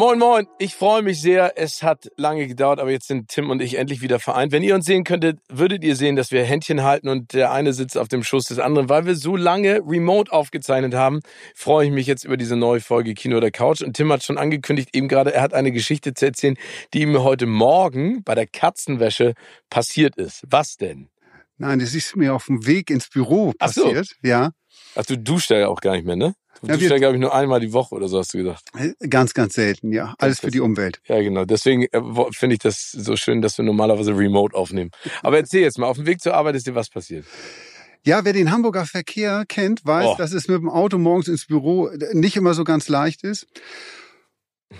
Moin, moin. Ich freue mich sehr. Es hat lange gedauert, aber jetzt sind Tim und ich endlich wieder vereint. Wenn ihr uns sehen könntet, würdet ihr sehen, dass wir Händchen halten und der eine sitzt auf dem Schuss des anderen. Weil wir so lange remote aufgezeichnet haben, freue ich mich jetzt über diese neue Folge Kino oder Couch. Und Tim hat schon angekündigt, eben gerade, er hat eine Geschichte zu erzählen, die ihm heute Morgen bei der Katzenwäsche passiert ist. Was denn? Nein, das ist mir auf dem Weg ins Büro Ach so. passiert. Ja, Ach, du duschst ja auch gar nicht mehr, ne? Du Ja, wir- ja, glaube ich, nur einmal die Woche oder so, hast du gesagt. ganz, ganz selten. Ja, alles für die Umwelt. Ja, genau. Deswegen äh, finde ich das so schön, dass wir normalerweise remote aufnehmen. Aber erzähl jetzt mal, auf dem Weg zur Arbeit ist dir was passiert. Ja, wer den Hamburger Verkehr kennt, weiß, Oh. dass es mit dem Auto morgens ins Büro nicht immer so ganz leicht ist.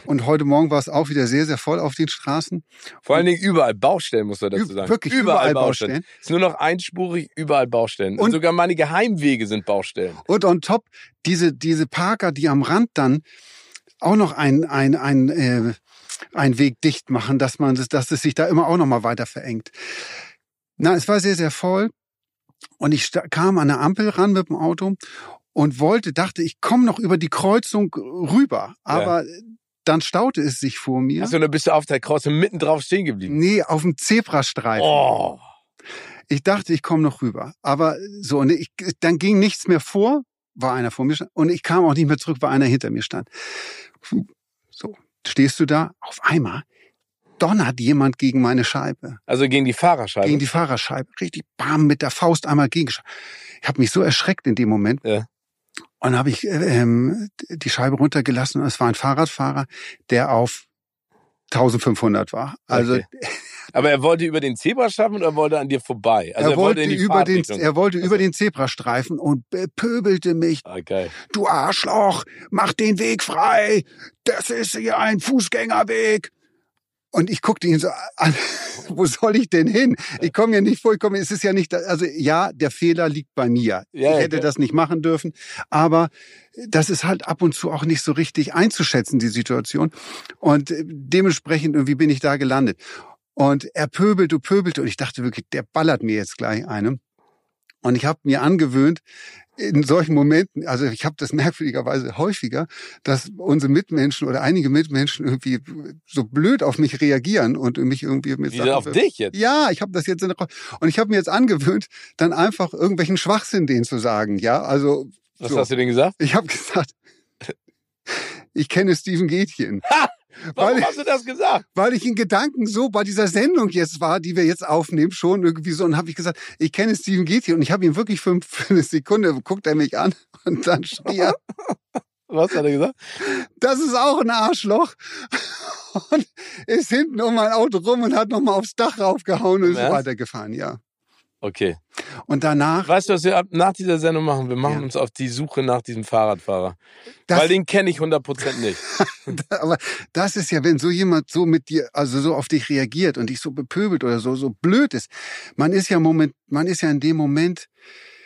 Und heute Morgen war es auch wieder sehr, sehr voll auf den Straßen. Vor allen Dingen überall Baustellen, muss man dazu sagen. wirklich überall Baustellen. Es ist nur noch einspurig, überall Baustellen. Und Und- sogar meine Geheimwege sind Baustellen. Und on top diese, diese Parker, die am Rand dann auch noch ein, ein, ein, äh, ein Weg dicht machen, dass man, das- dass es sich da immer auch noch mal weiter verengt. Na, es war sehr, sehr voll. Und ich kam an der Ampel ran mit dem Auto und wollte, dachte, ich komme noch über die Kreuzung rüber. Aber dann staute es sich vor mir. Achso, dann bist du auf der Kreuzung mitten drauf stehen geblieben. Nee, auf dem Zebrastreifen. Oh. Ich dachte, ich komme noch rüber. Aber so, und ich, dann ging nichts mehr vor, war einer vor mir stand. Und ich kam auch nicht mehr zurück, weil einer hinter mir stand. Puh, So, stehst du da? Auf einmal donnert jemand gegen meine Scheibe, Also gegen die Fahrerscheibe. gegen die Fahrerscheibe. Richtig bam, mit der Faust einmal gegen. Ich habe mich so erschreckt in dem Moment. Ja. Und habe ich äh, ähm, die Scheibe runtergelassen und es war ein Fahrradfahrer, der auf 1500 war. Also Okay. Aber er wollte über den Zebrastreifen oder wollte an dir vorbei? Also er, wollte in die über den, er wollte Also- über den Zebrastreifen und pöbelte mich. Ah, geil. Du Arschloch, mach den Weg frei. Das ist hier ein Fußgängerweg. Und ich guckte ihn so an, wo soll ich denn hin? Ich komme ja nicht vor, ich komme, es ist ja nicht, also ja, der Fehler liegt bei mir. Ja, ich hätte ja. das nicht machen dürfen, aber das ist halt ab und zu auch nicht so richtig einzuschätzen, die Situation. Und dementsprechend irgendwie bin ich da gelandet. Und er pöbelte, pöbelte und ich dachte wirklich, der ballert mir jetzt gleich eine. Und ich habe mir angewöhnt, in solchen Momenten, also ich habe das merkwürdigerweise häufiger, dass unsere Mitmenschen oder einige Mitmenschen irgendwie so blöd auf mich reagieren und mich irgendwie mit Wie auf dich jetzt? Ja, ich habe das jetzt in der und ich habe mir jetzt angewöhnt, dann einfach irgendwelchen Schwachsinn denen zu sagen. Ja, also Was so. hast du denn gesagt? ich habe gesagt, ich kenne Steven Gätchen. Warum Weil- hast du das gesagt? weil ich in Gedanken so bei dieser Sendung jetzt war, die wir jetzt aufnehmen, schon irgendwie so, und habe ich gesagt, ich kenne Steven Gätchen und ich habe ihn wirklich für, für eine Sekunde, guckt er mich an und dann schrie er, Was hat er gesagt? das ist auch ein Arschloch. Und ist hinten um mein Auto rum und hat nochmal aufs Dach raufgehauen und ist weitergefahren, ja. Okay. Und danach, Weißt du, was wir ab, nach dieser Sendung machen? Wir machen Ja. uns auf die Suche nach diesem Fahrradfahrer. das, Weil den kenne ich 100% nicht. aber das ist ja, wenn so jemand so mit dir, also so auf dich reagiert und dich so bepöbelt oder so, so blöd ist. Man ist ja Moment, man ist ja in dem Moment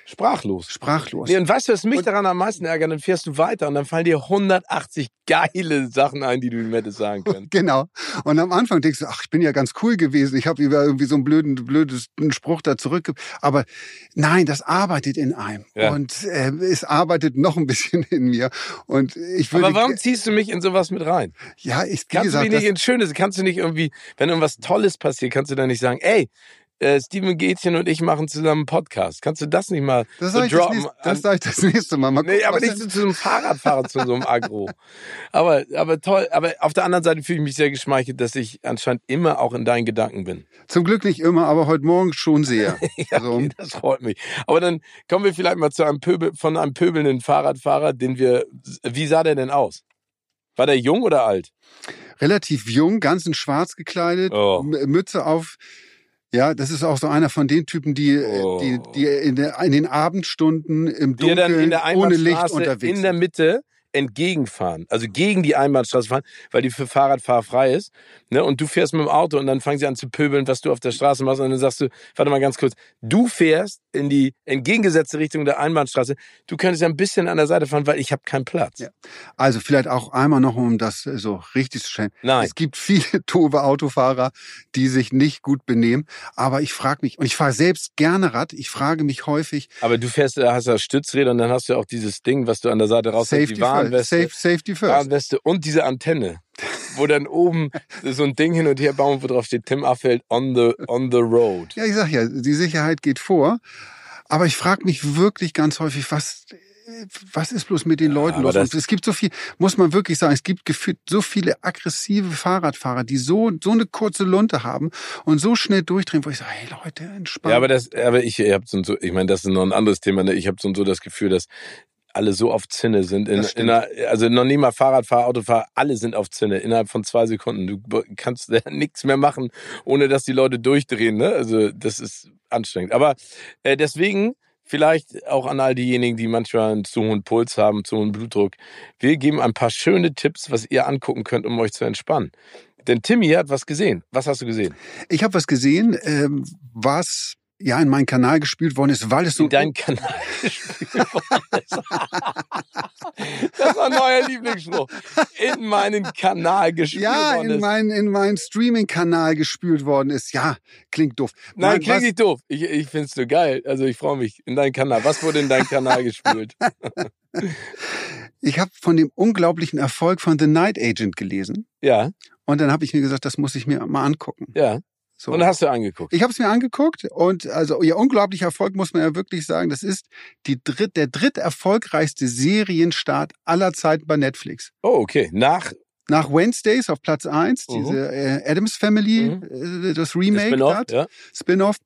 Sprachlos. sprachlos. Nee, und weißt du, was mich Und- daran am meisten ärgert? Dann fährst du weiter und dann fallen dir 180 geile Sachen ein, die du ihm hättest sagen können. Genau. Und am Anfang denkst du, ach, ich bin ja ganz cool gewesen. Ich habe irgendwie so einen blöden, blödes einen Spruch da zurück. Aber nein, das arbeitet in einem. Ja. Und äh, es arbeitet noch ein bisschen in mir. Und ich würde, Aber warum ziehst du mich in sowas mit rein? ja, ich, wie Kannst du gesagt, mich nicht ins Schöne, kannst du nicht irgendwie, wenn irgendwas Tolles passiert, kannst du dann nicht sagen, ey, äh, Steven Gätchen und ich machen zusammen einen Podcast. Kannst du das nicht mal das so sage ich, das droppen? nächste- das sag ich das nächste Mal. mal Nee, gucken, aber was nicht so zu einem Fahrradfahrer, zu so einem Agro. Aber, aber toll. Aber auf der anderen Seite fühle ich mich sehr geschmeichelt, dass ich anscheinend immer auch in deinen Gedanken bin. Zum Glück nicht immer, aber heute Morgen schon sehr. Ja, so. okay, das freut mich. Aber dann kommen wir vielleicht mal zu einem Pöbel, von einem pöbelnden Fahrradfahrer, den wir, wie sah der denn aus? War der jung oder alt? Relativ jung, ganz in schwarz gekleidet, Oh. Mütze auf. Ja, das ist auch so einer von den Typen, die, Oh. die, die in, der, in den Abendstunden im Dunkeln ohne Licht unterwegs in der sind. Mitte entgegenfahren, also gegen die Einbahnstraße fahren, weil die für Fahrradfahrer frei ist. Ne? Und du fährst mit dem Auto und dann fangen sie an zu pöbeln, was du auf der Straße machst. Und dann sagst du, warte mal ganz kurz, du fährst in die entgegengesetzte Richtung der Einbahnstraße. Du könntest ja ein bisschen an der Seite fahren, weil ich habe keinen Platz. Ja. Also vielleicht auch einmal noch, um das so richtig zu stellen. Nein. Es gibt viele doofe Autofahrer, die sich nicht gut benehmen. Aber ich frage mich, und ich fahre selbst gerne Rad, ich frage mich häufig. Aber du fährst, hast ja Stützräder und dann hast du auch dieses Ding, was du an der Seite raus Safety die Warnweste. Safe, safety first. Warnweste und diese Antenne. wo dann oben so ein Ding hin und her bauen, wo drauf steht Tim Affeld on the, on the road. Ja, ich sag ja, die Sicherheit geht vor. Aber ich frage mich wirklich ganz häufig, was was ist bloß mit den ja, Leuten los? Und es gibt so viel, muss man wirklich sagen, es gibt gefühlt so viele aggressive Fahrradfahrer, die so, so eine kurze Lunte haben und so schnell durchdrehen, wo ich sage, hey Leute, entspannt. Ja, aber das, aber ich, ich habe so, ich meine, das ist noch ein anderes Thema, ne? ich habe so und so das Gefühl, dass alle so auf Zinne sind. In, in einer, also noch nie mal Fahrradfahrer, Autofahrer, alle sind auf Zinne innerhalb von zwei Sekunden. Du kannst nichts mehr machen, ohne dass die Leute durchdrehen. Ne? Also das ist anstrengend. Aber äh, deswegen Vielleicht auch an all diejenigen, die manchmal einen zu hohen Puls haben, zu hohen Blutdruck. Wir geben ein paar schöne Tipps, was ihr angucken könnt, um euch zu entspannen. Denn Timmy hat was gesehen. Was hast du gesehen? Ich habe was gesehen, ähm, was ja in meinen Kanal gespielt worden ist, weil es so in deinen Kanal gespielt worden ist. das war ein neuer Lieblingsspruch. In meinen Kanal gespielt ja, worden ist. Ja, in meinen in meinen Streaming Kanal gespielt worden ist. Ja, klingt doof. Nein, Nein klingt was? nicht doof. Ich ich find's so geil. Also ich freue mich in deinen Kanal. Was wurde in deinem Kanal gespielt? ich habe von dem unglaublichen Erfolg von The Night Agent gelesen. Ja. Und dann habe ich mir gesagt, das muss ich mir mal angucken. Ja. So. Und hast du angeguckt? Ich habe es mir angeguckt und also ihr unglaublicher Erfolg muss man ja wirklich sagen, das ist die dritt, der dritt erfolgreichste Serienstart aller Zeiten bei Netflix. Oh, okay. Nach nach Wednesdays auf Platz eins uh diese äh, Adams Family, uh äh, das Remake, Spin-off, ja. Spin-off.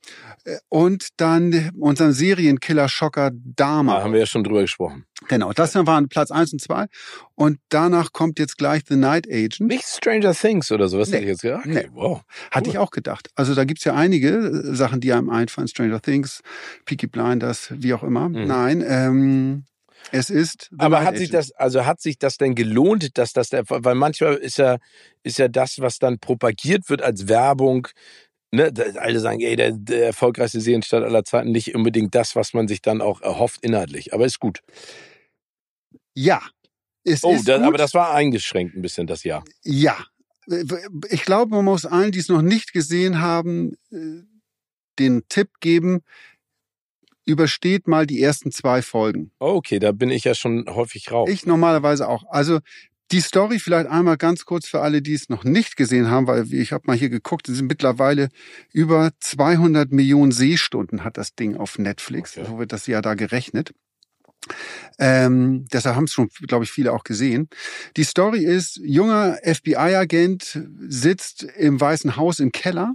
Äh, und dann unser Serienkiller Schocker Dama. Da haben wir ja schon drüber gesprochen. Genau, das waren Platz eins und zwei. Und danach kommt jetzt gleich The Night Agent. Nicht Stranger Things oder sowas, nee. hätte ich jetzt gedacht. Okay, nee. wow. Hatte ich auch gedacht. Also da gibt's ja einige äh, Sachen, die einem einfallen. Stranger Things, Peaky Blinders, wie auch immer. Mhm. Nein, ähm, es ist. Aber hat sich das, also hat sich das denn gelohnt, dass das der, weil manchmal ist ja, ist ja das, was dann propagiert wird als Werbung, ne, alle sagen, ey, der, der erfolgreichste Serienstadt aller Zeiten, nicht unbedingt das, was man sich dann auch erhofft inhaltlich. Aber ist gut. Ja. Es oh, das, aber das war eingeschränkt ein bisschen, das Jahr. Ja. Ich glaube, man muss allen, die es noch nicht gesehen haben, äh, den Tipp geben, übersteht mal die ersten zwei Folgen. Okay, da bin ich ja schon häufig raus. Ich normalerweise auch. Also die Story vielleicht einmal ganz kurz für alle, die es noch nicht gesehen haben, weil ich habe mal hier geguckt, es sind mittlerweile über 200 Millionen Sehstunden hat das Ding auf Netflix. Okay. So wird das ja da gerechnet. Ähm, deshalb haben es schon, glaube ich, viele auch gesehen. Die Story ist, junger FBI-Agent sitzt im Weißen Haus im Keller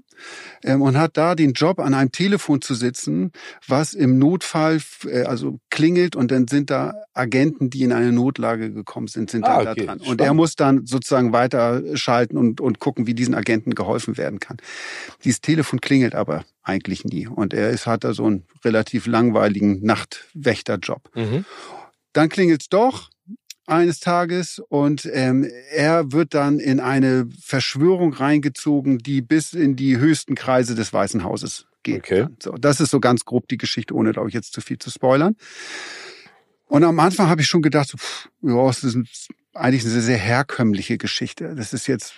ähm, und hat da den Job, an einem Telefon zu sitzen, was im Notfall äh, also klingelt und dann sind da Agenten, die in eine Notlage gekommen sind, sind ah, da, okay. da dran. Und er muss dann sozusagen weiterschalten und, und gucken, wie diesen Agenten geholfen werden kann. Dieses Telefon klingelt aber eigentlich nie. Und er ist, hat da so einen relativ langweiligen Nachtwächterjob. Mhm. Dann klingelt's doch eines Tages und ähm, er wird dann in eine Verschwörung reingezogen, die bis in die höchsten Kreise des Weißen Hauses geht. Okay. So, das ist so ganz grob die Geschichte, ohne glaube ich jetzt zu viel zu spoilern. Und am Anfang habe ich schon gedacht, so, pff, ja, es ist ein eigentlich eine sehr herkömmliche Geschichte. Das ist jetzt,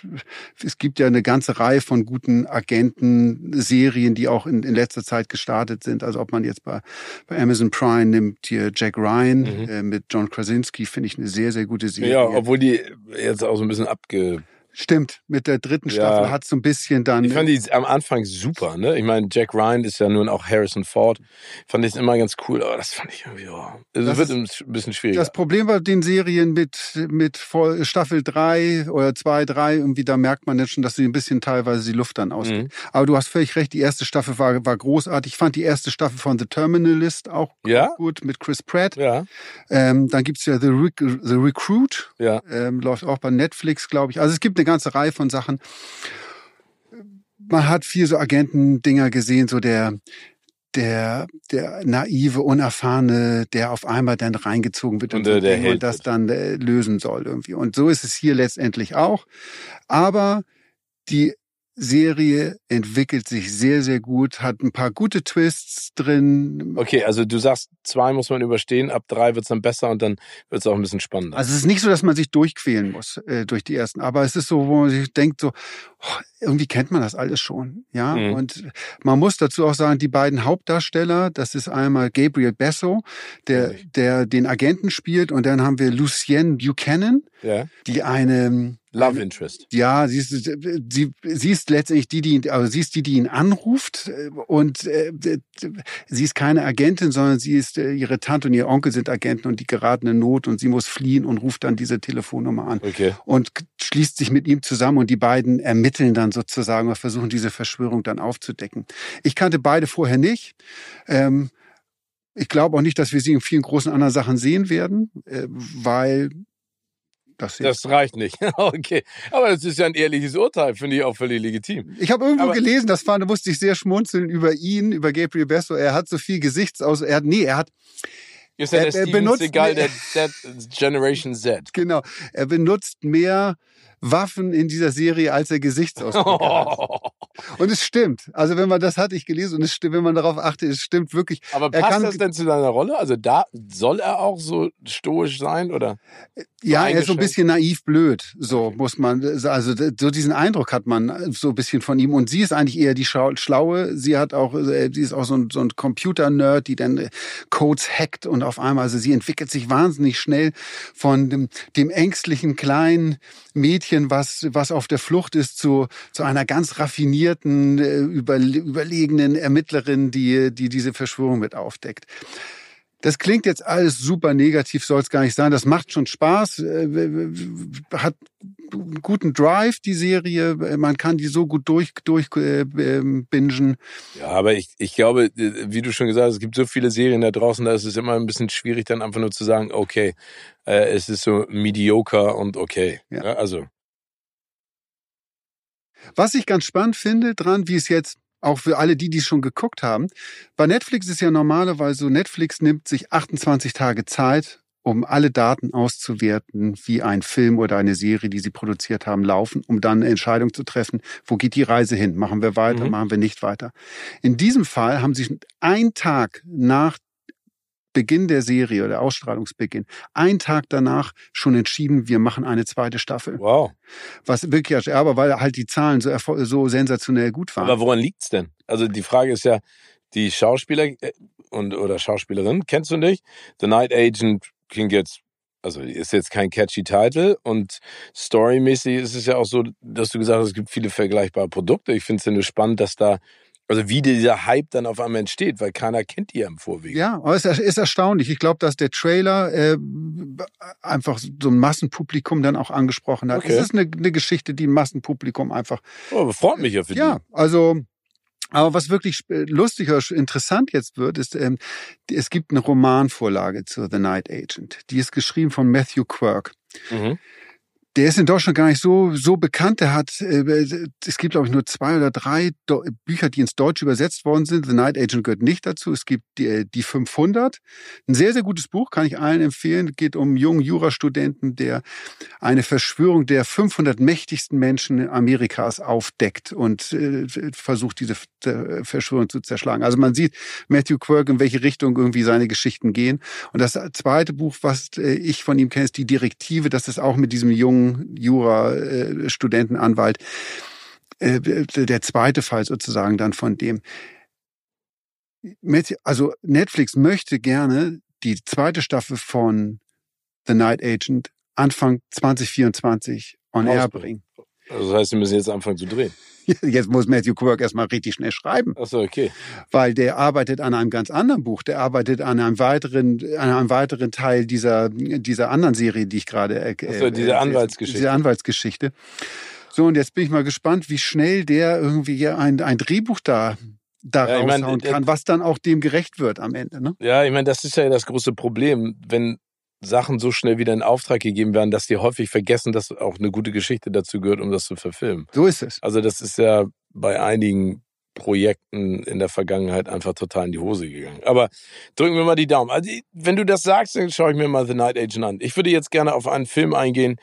es gibt ja eine ganze Reihe von guten Agenten-Serien, die auch in, in letzter Zeit gestartet sind. Also ob man jetzt bei, bei Amazon Prime nimmt, hier Jack Ryan mhm. äh, mit John Krasinski, finde ich eine sehr, sehr gute Serie. Ja, obwohl die jetzt auch so ein bisschen abge Stimmt, mit der dritten Staffel ja. hat so ein bisschen dann. Ich fand die am Anfang super, ne? Ich meine, Jack Ryan ist ja nun auch Harrison Ford. Fand ich immer ganz cool, aber das fand ich irgendwie. Also es wird ein bisschen schwieriger. Das Problem bei den Serien mit, mit Staffel drei oder zwei, drei, irgendwie, da merkt man jetzt schon, dass sie ein bisschen teilweise die Luft dann ausgeht. Mhm. Aber du hast völlig recht, die erste Staffel war, war großartig. Ich fand die erste Staffel von The Terminalist auch ja? gut mit Chris Pratt. Ja. Ähm, dann gibt's ja The, Re The Recruit. Ja. Ähm, läuft auch bei Netflix, glaube ich. Also es gibt eine ganze Reihe von Sachen. Man hat viel so Agentendinger gesehen, so der der, der naive, unerfahrene, der auf einmal dann reingezogen wird Und, und, der und das dann äh, lösen soll irgendwie. Und so ist es hier letztendlich auch. Aber die Serie entwickelt sich sehr, sehr gut, hat ein paar gute Twists drin. Okay, also du sagst, zwei muss man überstehen, ab drei wird's dann besser und dann wird's auch ein bisschen spannender. Also es ist nicht so, dass man sich durchquälen muss äh, durch die ersten, aber es ist so, wo man sich denkt, so oh, irgendwie kennt man das alles schon, ja. Mhm. Und man muss dazu auch sagen, die beiden Hauptdarsteller, das ist einmal Gabriel Besso, der der den Agenten spielt, und dann haben wir Lucienne Buchanan, ja? die eine Love Interest. ja, sie ist, sie, sie ist letztendlich die, die, ihn- also sie ist die, die ihn anruft äh, und äh, sie ist keine Agentin, sondern sie ist, äh, ihre Tante und ihr Onkel sind Agenten und die geraten in Not und sie muss fliehen und ruft dann diese Telefonnummer an Okay. und schließt sich mit ihm zusammen und die beiden ermitteln dann sozusagen und versuchen diese Verschwörung dann aufzudecken. Ich kannte beide vorher nicht. Ähm, ich glaube auch nicht, dass wir sie in vielen großen anderen Sachen sehen werden, äh, weil das, Das reicht nicht. okay. Aber das ist ja ein ehrliches Urteil, finde ich auch völlig legitim. Ich habe irgendwo Aber- gelesen, das fand, da musste ich sehr schmunzeln über ihn, über Gabriel Besso. Er hat so viel Gesichtsaus, er hat, nee, er hat, Ist ja Er- der er benutzt- Seagal der, der Generation Z. genau, er benutzt mehr Waffen in dieser Serie, als er Gesichtsausdrücke hat. Und es stimmt. Also wenn man das hat, ich gelesen, und es stimmt, wenn man darauf achtet, es stimmt wirklich. Aber Er passt kann- das denn zu seiner Rolle? Also da soll er auch so stoisch sein oder? Ja, er ist so ein bisschen naiv blöd, so muss man, also so diesen Eindruck hat man so ein bisschen von ihm. Und sie ist eigentlich eher die Schlaue. Sie hat auch, äh, sie ist auch so ein, so ein Computer-Nerd, die dann äh, Codes hackt und auf einmal, also sie entwickelt sich wahnsinnig schnell von dem, dem ängstlichen kleinen Mädchen, was, was auf der Flucht ist, zu, zu einer ganz raffinierten, äh, über, überlegenen Ermittlerin, die, die diese Verschwörung mit aufdeckt. Das klingt jetzt alles super negativ, soll es gar nicht sein. Das macht schon Spaß, äh, hat einen guten Drive, die Serie. Man kann die so gut durch, durch äh, ähm, bingen. Ja, aber ich, ich glaube, äh, wie du schon gesagt hast, es gibt so viele Serien da draußen, da ist es immer ein bisschen schwierig, dann einfach nur zu sagen, okay, äh, es ist so mediocre und okay. Ja. Ja, also, Was ich ganz spannend finde dran, wie es jetzt auch für alle die, die schon geguckt haben, bei Netflix ist ja normalerweise so, Netflix nimmt sich 28 Tage Zeit, um alle Daten auszuwerten, wie ein Film oder eine Serie, die sie produziert haben, laufen, um dann eine Entscheidung zu treffen, wo geht die Reise hin? Machen wir weiter, Mhm. machen wir nicht weiter? In diesem Fall haben sie einen Tag nach Beginn der Serie oder Ausstrahlungsbeginn, einen Tag danach schon entschieden, wir machen eine zweite Staffel. wow. Was wirklich, aber weil halt die Zahlen so, so sensationell gut waren. Aber woran liegt's denn? Also die Frage ist ja, die Schauspieler äh, und oder Schauspielerin kennst du nicht? The Night Agent klingt jetzt, also ist jetzt kein catchy Title und storymäßig ist es ja auch so, dass du gesagt hast, es gibt viele vergleichbare Produkte. Ich finde es ja nur spannend, dass da, also wie dieser Hype dann auf einmal entsteht, weil keiner kennt die ja im Vorwege. Ja, aber es ist erstaunlich. Ich glaube, dass der Trailer äh, einfach so ein Massenpublikum dann auch angesprochen hat. Okay. Es ist eine, eine Geschichte, die ein Massenpublikum einfach. Oh, aber freut mich ja für Ja, also. Aber was wirklich lustig oder interessant jetzt wird, ist, ähm, die- es gibt eine Romanvorlage zu The Night Agent. Die ist geschrieben von Matthew Quirk. die. Mhm. Der ist in Deutschland gar nicht so so bekannt. Der hat äh, es gibt glaube ich nur zwei oder drei Do Bücher, die ins Deutsche übersetzt worden sind. The Night Agent gehört nicht dazu. Es gibt die, äh, die 500, ein sehr sehr gutes Buch, kann ich allen empfehlen. Geht um einen jungen Jurastudenten, der eine Verschwörung der 500 mächtigsten Menschen Amerikas aufdeckt und äh, versucht diese äh, Verschwörung zu zerschlagen. Also man sieht Matthew Quirk in welche Richtung irgendwie seine Geschichten gehen. Und das zweite Buch, was äh, ich von ihm kenne, ist die Direktive. Das ist auch mit diesem jungen Jura-Studentenanwalt. Äh, der zweite Fall sozusagen dann von dem. Also Netflix möchte gerne die zweite Staffel von The Night Agent Anfang 2024 on air Rausbringen. bringen. Also das heißt, wir müssen jetzt anfangen zu drehen. Jetzt muss Matthew Quirk erstmal richtig schnell schreiben Achso, okay. weil der arbeitet an einem ganz anderen Buch. Der arbeitet an einem weiteren, an einem weiteren Teil dieser, dieser anderen Serie, die ich gerade, äh, Ach so, diese äh, Anwaltsgeschichte. Diese Anwaltsgeschichte. So, und jetzt bin ich mal gespannt, wie schnell der irgendwie ein, ein Drehbuch da, da Ja, ich mein, raushauen der- kann, was dann auch dem gerecht wird am Ende, ne? Ja, ich meine, das ist ja das große Problem, wenn Sachen so schnell wieder in Auftrag gegeben werden, dass die häufig vergessen, dass auch eine gute Geschichte dazu gehört, um das zu verfilmen. So ist es. Also das ist ja bei einigen Projekten in der Vergangenheit einfach total in die Hose gegangen. Aber drücken wir mal die Daumen. Also, wenn du das sagst, dann schaue ich mir mal The Night Agent an. Ich würde jetzt gerne auf einen Film eingehen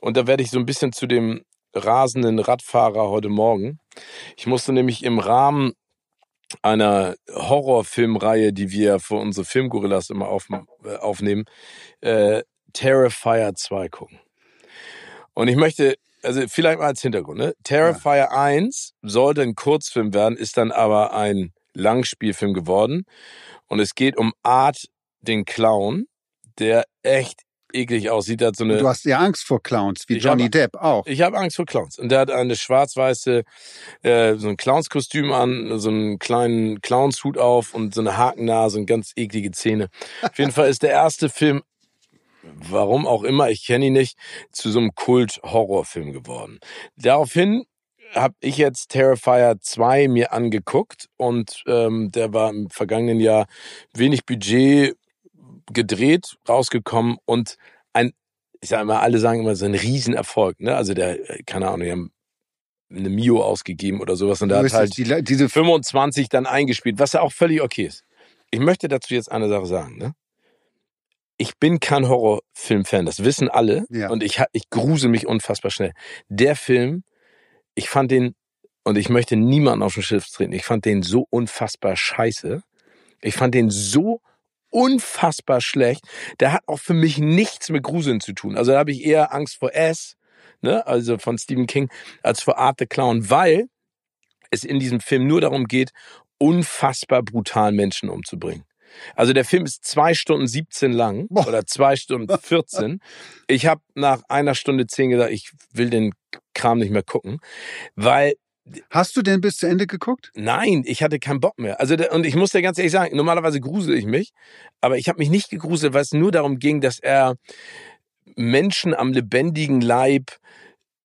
und da werde ich so ein bisschen zu dem rasenden Radfahrer heute Morgen. Ich musste nämlich im Rahmen einer Horrorfilmreihe, die wir für unsere Filmgorillas immer auf, äh, aufnehmen, äh, Terrifier 2 gucken. Und ich möchte, also vielleicht mal als Hintergrund, ne? Terrifier ja. 1 sollte ein Kurzfilm werden, ist dann aber ein Langspielfilm geworden. Und es geht um Art, den Clown, der echt eklig aussieht. Hat so eine, du hast ja Angst vor Clowns, wie Johnny hab, Depp auch. Ich habe Angst vor Clowns. Und der hat eine schwarz-weiße, äh, so ein Clownskostüm an, so einen kleinen Clownshut auf und so eine Hakennase und ganz eklige Zähne. Auf jeden Fall ist der erste Film warum auch immer, ich kenne ihn nicht, zu so einem Kult-Horrorfilm geworden. Daraufhin habe ich jetzt Terrifier 2 mir angeguckt und ähm, der war im vergangenen Jahr wenig Budget gedreht, rausgekommen und ein, ich sage immer, alle sagen immer so ein Riesenerfolg, ne? Also der, keine Ahnung, die haben eine Mio ausgegeben oder sowas und da hat halt die, diese 25 dann eingespielt, was ja auch völlig okay ist. Ich möchte dazu jetzt eine Sache sagen, ne? Ich bin kein Horrorfilm-Fan, das wissen alle ja. und ich, ich grusel mich unfassbar schnell. Der Film, ich fand den, und ich möchte niemanden auf den Schiff treten, ich fand den so unfassbar scheiße. Ich fand den so unfassbar schlecht. Der hat auch für mich nichts mit Gruseln zu tun. Also da habe ich eher Angst vor S, ne, also von Stephen King, als vor Art the Clown, weil es in diesem Film nur darum geht, unfassbar brutal Menschen umzubringen. Also der Film ist zwei Stunden 17 lang Boah. oder zwei Stunden 14. Ich habe nach einer Stunde 10 gesagt, ich will den Kram nicht mehr gucken, weil Hast du denn bis zu Ende geguckt? Nein, ich hatte keinen Bock mehr. Also und ich muss dir ganz ehrlich sagen, normalerweise grusel ich mich, aber ich habe mich nicht gegruselt, weil es nur darum ging, dass er Menschen am lebendigen Leib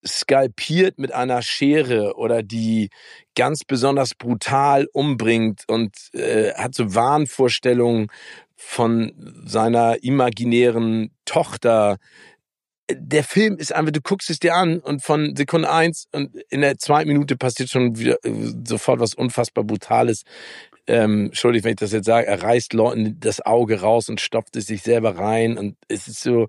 skalpiert mit einer Schere oder die ganz besonders brutal umbringt und äh, hat so Wahnvorstellungen von seiner imaginären Tochter, der Film ist einfach, du guckst es dir an und von Sekunde eins und in der zweiten Minute passiert schon wieder äh, sofort was unfassbar Brutales. Ähm, Entschuldigung, wenn ich das jetzt sage, er reißt Leuten das Auge raus und stopft es sich selber rein und es ist so,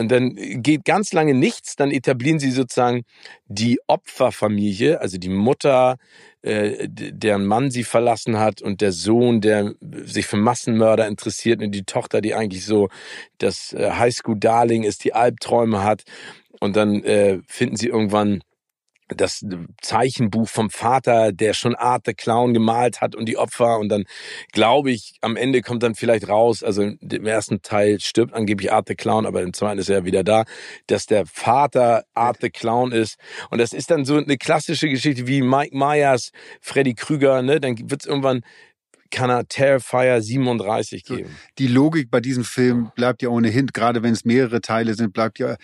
und dann geht ganz lange nichts, dann etablieren sie sozusagen die Opferfamilie, also die Mutter, äh, deren Mann sie verlassen hat und der Sohn, der sich für Massenmörder interessiert und die Tochter, die eigentlich so das äh, Highschool-Darling ist, die Albträume hat. Und dann äh, finden sie irgendwann das Zeichenbuch vom Vater, der schon Art the Clown gemalt hat und die Opfer. Und dann glaube ich, am Ende kommt dann vielleicht raus, also im ersten Teil stirbt angeblich Art the Clown, aber im zweiten ist er wieder da, dass der Vater Art the Clown ist. Und das ist dann so eine klassische Geschichte wie Mike Myers, Freddy Krüger, ne, dann wird's irgendwann kann er Terrifier 37 geben. Die Logik bei diesem Film bleibt ja ohnehin, gerade wenn es mehrere Teile sind, bleibt ja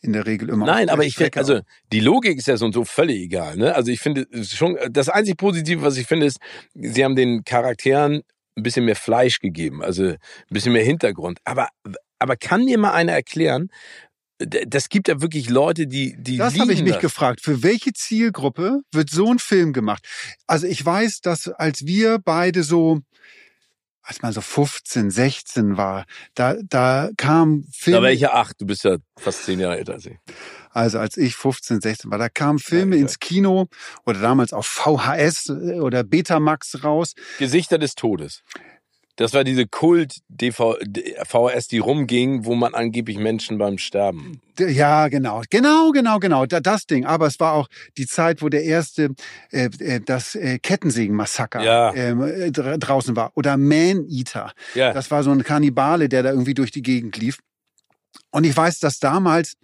in der Regel immer. Nein, aber ich finde, also die Logik ist ja so und so völlig egal. Ne? Also ich finde schon, das einzig Positive, was ich finde, ist, sie haben den Charakteren ein bisschen mehr Fleisch gegeben, also ein bisschen mehr Hintergrund. Aber, aber kann mir mal einer erklären, das gibt ja wirklich Leute, die die Das habe ich mich das. gefragt. Für welche Zielgruppe wird so ein Film gemacht? Also ich weiß, dass als wir beide so als man so 15, 16 war, da, da kam Filme. Da war ich ja acht, du bist ja fast zehn Jahre älter als ich. Also als ich 15, 16 war, da kamen Filme ja, ins Kino oder damals auf VHS oder Betamax raus. Gesichter des Todes. Das war diese Kult-VHS, die rumging, wo man angeblich Menschen beim Sterben. Ja, genau. Genau, genau, genau. Das Ding. Aber es war auch die Zeit, wo der erste, äh, äh das äh, Kettensägen-Massaker ja. ähm, äh, draußen war. Oder Man-Eater. Ja. Das war so ein Kannibale, der da irgendwie durch die Gegend lief. Und ich weiß, dass damals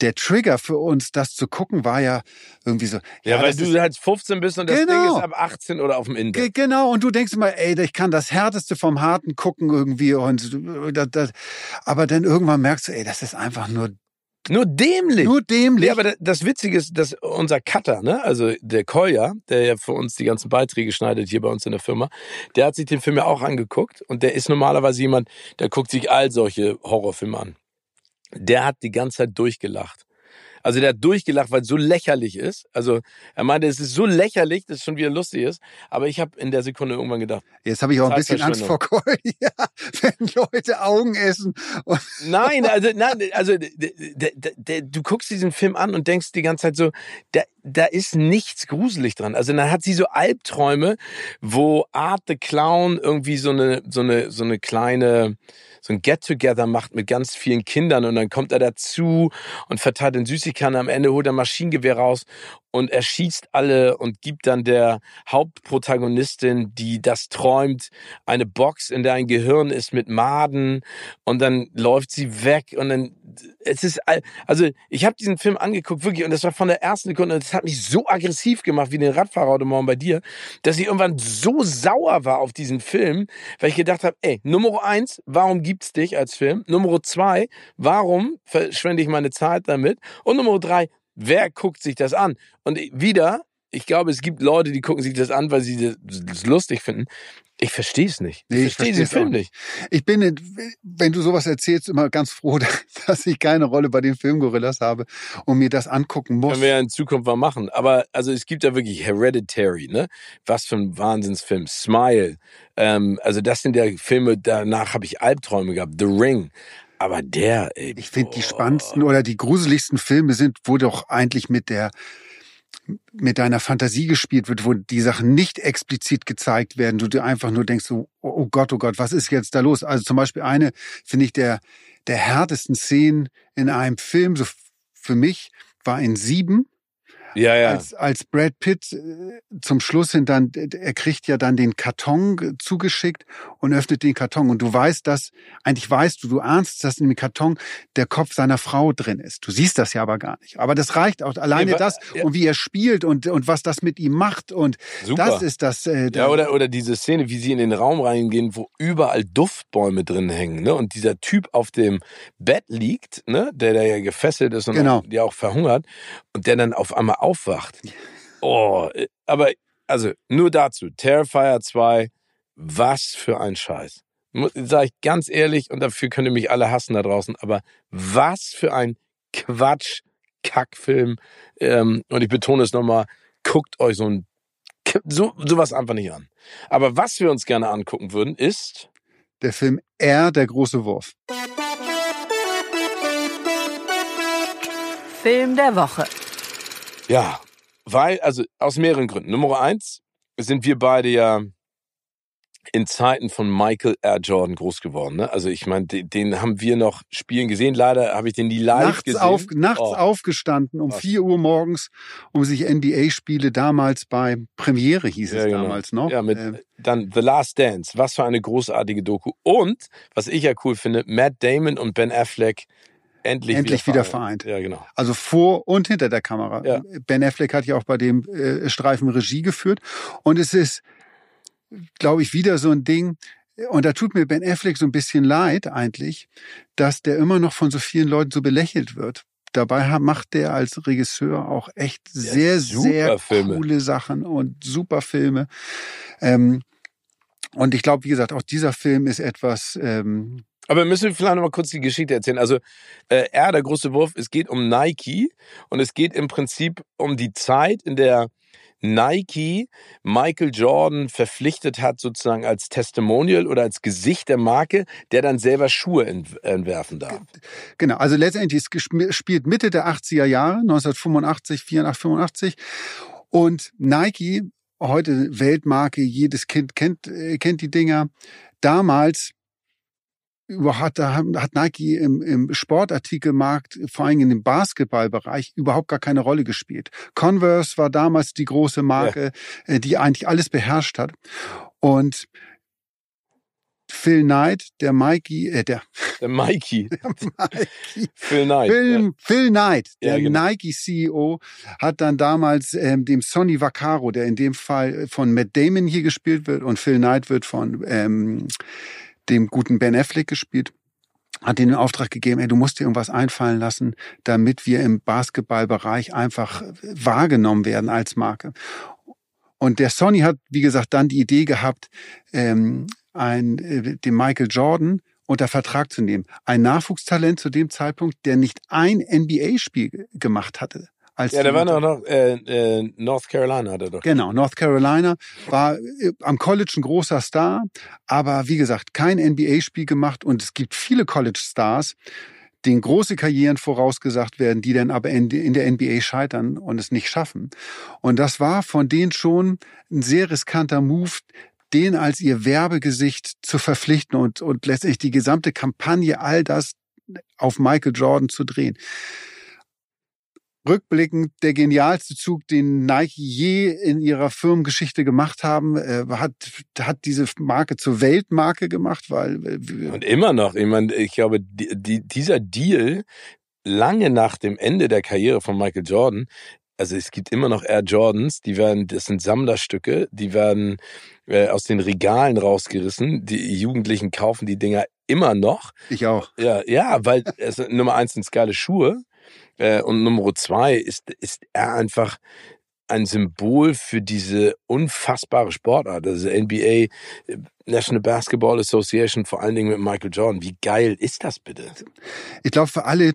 der Trigger für uns, das zu gucken, war ja irgendwie so. Ja, ja weil du halt 15 bist und das genau. Ding ist ab 18 oder auf dem Index. Genau, und du denkst immer, ey, ich kann das Härteste vom Harten gucken irgendwie und das, das, aber dann irgendwann merkst du, ey, das ist einfach nur nur dämlich. Nur dämlich. Ja, aber das Witzige ist, dass unser Cutter, ne, also der Kolja, der ja für uns die ganzen Beiträge schneidet hier bei uns in der Firma, der hat sich den Film ja auch angeguckt und der ist normalerweise jemand, der guckt sich all solche Horrorfilme an der hat die ganze Zeit durchgelacht. Also der hat durchgelacht, weil es so lächerlich ist. Also er meinte, es ist so lächerlich, dass es schon wieder lustig ist. Aber ich habe in der Sekunde irgendwann gedacht. Jetzt habe ich auch ein bisschen Angst vor Keul, ja, wenn Leute Augen essen. nein, also nein, also du guckst diesen Film an und denkst die ganze Zeit so, da, da ist nichts gruselig dran. Also dann hat sie so Albträume, wo Art the Clown irgendwie so eine so eine so eine kleine so ein Get-Together macht mit ganz vielen Kindern und dann kommt er dazu und verteilt den Süßigkeiten. Am Ende holt er Maschinengewehr raus und er schießt alle und gibt dann der Hauptprotagonistin, die das träumt, eine Box, in der ein Gehirn ist mit Maden und dann läuft sie weg und dann es ist also ich habe diesen Film angeguckt wirklich und das war von der ersten Sekunde und das hat mich so aggressiv gemacht wie den Radfahrer heute Morgen bei dir, dass ich irgendwann so sauer war auf diesen Film, weil ich gedacht habe, ey, Nummer eins, warum gibt's dich als Film? Nummer zwei, warum verschwende ich meine Zeit damit? Und Nummer drei, Wer guckt sich das an? Und wieder, ich glaube, es gibt Leute, die gucken sich das an, weil sie das lustig finden. Ich verstehe es nicht. Ich nee, verstehe den Film nicht. Ich bin, wenn du sowas erzählst, immer ganz froh, dass ich keine Rolle bei den Filmgorillas habe und mir das angucken muss. Können wir ja in Zukunft mal machen. Aber also es gibt ja wirklich Hereditary, ne? Was für ein Wahnsinnsfilm. Smile. Ähm, also das sind ja Filme, danach habe ich Albträume gehabt. The Ring. Aber der, ey, Ich finde, die spannendsten oder die gruseligsten Filme sind, wo doch eigentlich mit der mit deiner Fantasie gespielt wird, wo die Sachen nicht explizit gezeigt werden, du dir einfach nur denkst, so, oh Gott, oh Gott, was ist jetzt da los? Also zum Beispiel eine, finde ich, der, der härtesten Szenen in einem Film, so für mich, war in Sieben, ja, ja. Als, als Brad Pitt äh, zum Schluss hin dann, er kriegt ja dann den Karton zugeschickt und öffnet den Karton. Und du weißt das, eigentlich weißt du, du ahnst, dass in dem Karton der Kopf seiner Frau drin ist. Du siehst das ja aber gar nicht. Aber das reicht auch. Alleine ja, das ja. und wie er spielt und, und was das mit ihm macht. Und Super. das ist das. Äh, ja, oder, oder diese Szene, wie sie in den Raum reingehen, wo überall Duftbäume drin hängen. Ne? Und dieser Typ auf dem Bett liegt, ne? der da ja gefesselt ist und genau. auch, der auch verhungert. Und der dann auf einmal aufwacht. Oh, aber also nur dazu. Terrifier 2, was für ein Scheiß. Sag ich ganz ehrlich, und dafür könnt ihr mich alle hassen da draußen, aber was für ein Quatsch, Kackfilm. Ähm, und ich betone es nochmal, guckt euch so ein so, sowas einfach nicht an. Aber was wir uns gerne angucken würden, ist der Film R, der große Wurf. Film der Woche. Ja, weil, also aus mehreren Gründen. Nummer eins sind wir beide ja in Zeiten von Michael R. Jordan groß geworden. Ne? Also ich meine, den, den, haben wir noch spielen gesehen. Leider habe ich den nie live nachts gesehen. Auf, nachts oh. aufgestanden um vier Uhr morgens, um sich NBA-Spiele damals bei Premiere hieß es ja, genau. damals noch. Ja, mit ähm. dann The Last Dance. Was für eine großartige Doku. Und, was ich ja cool finde, Matt Damon und Ben Affleck endlich, endlich wieder, vereint. Ja, genau. Also vor und hinter der Kamera. Ja. Ben Affleck hat ja auch bei dem äh, Streifen Regie geführt. Und es ist, glaube ich, wieder so ein Ding, und da tut mir Ben Affleck so ein bisschen leid eigentlich, dass der immer noch von so vielen Leuten so belächelt wird. Dabei macht der als Regisseur auch echt sehr, sehr Filme. coole Sachen und super Filme. Ähm, und ich glaube, wie gesagt, auch dieser Film ist etwas, ähm, aber müssen wir vielleicht noch mal kurz die Geschichte erzählen. Also äh, er, der große Wurf, es geht um Nike und es geht im Prinzip um die Zeit, in der Nike Michael Jordan verpflichtet hat, sozusagen als Testimonial oder als Gesicht der Marke, der dann selber Schuhe entwerfen darf. Genau, also letztendlich spielt Mitte der 80er Jahre, 1985, 84, 85. Und Nike, heute Weltmarke, jedes Kind kennt, äh, kennt die Dinger. Damals hat, hat Nike im, im Sportartikelmarkt, vor allem in dem Basketballbereich, überhaupt gar keine Rolle gespielt. Converse war damals die große Marke, ja. Äh, die eigentlich alles beherrscht hat. Und Phil Knight, der Mikey, äh, der, der Mikey. Der Mikey. Phil Knight. Phil, ja. Phil Knight, der ja, genau. Nike CEO, hat dann damals ähm, dem Sonny Vaccaro, der in dem Fall von Matt Damon hier gespielt wird und Phil Knight wird von ähm, dem guten Ben Affleck gespielt, hat ihnen den Auftrag gegeben, ey, du musst dir irgendwas einfallen lassen, damit wir im Basketballbereich einfach wahrgenommen werden als Marke. Und der Sony hat, wie gesagt, dann die Idee gehabt, ähm, ein, äh, den Michael Jordan unter Vertrag zu nehmen. Ein Nachwuchstalent zu dem Zeitpunkt, der nicht ein NBA-Spiel gemacht hatte. Als ja, der war noch, noch äh, äh, North Carolina hat er doch. Genau, North Carolina war äh, am College ein großer Star, aber wie gesagt, kein NBA-Spiel gemacht und es gibt viele College-Stars, denen große Karrieren vorausgesagt werden, die dann aber in, in der NBA scheitern und es nicht schaffen. Und das war von denen schon ein sehr riskanter Move, den als ihr Werbegesicht zu verpflichten und, und letztendlich die gesamte Kampagne, all das auf Michael Jordan zu drehen rückblickend der genialste Zug, den Nike je in ihrer Firmengeschichte gemacht haben, äh, hat, hat diese Marke zur Weltmarke gemacht, weil äh, und immer noch. Ich meine, ich glaube, die, die, dieser Deal lange nach dem Ende der Karriere von Michael Jordan also es gibt immer noch Air Jordans, die werden, das sind Sammlerstücke, die werden äh, aus den Regalen rausgerissen. Die Jugendlichen kaufen die Dinger immer noch. Ich auch. Ja, ja, weil es, Nummer eins sind geile Schuhe. Äh, und Nummer zwei ist, ist er einfach ein Symbol für diese unfassbare Sportart. Also NBA, National Basketball Association, vor allen Dingen mit Michael Jordan. Wie geil ist das bitte? Ich glaube, für alle,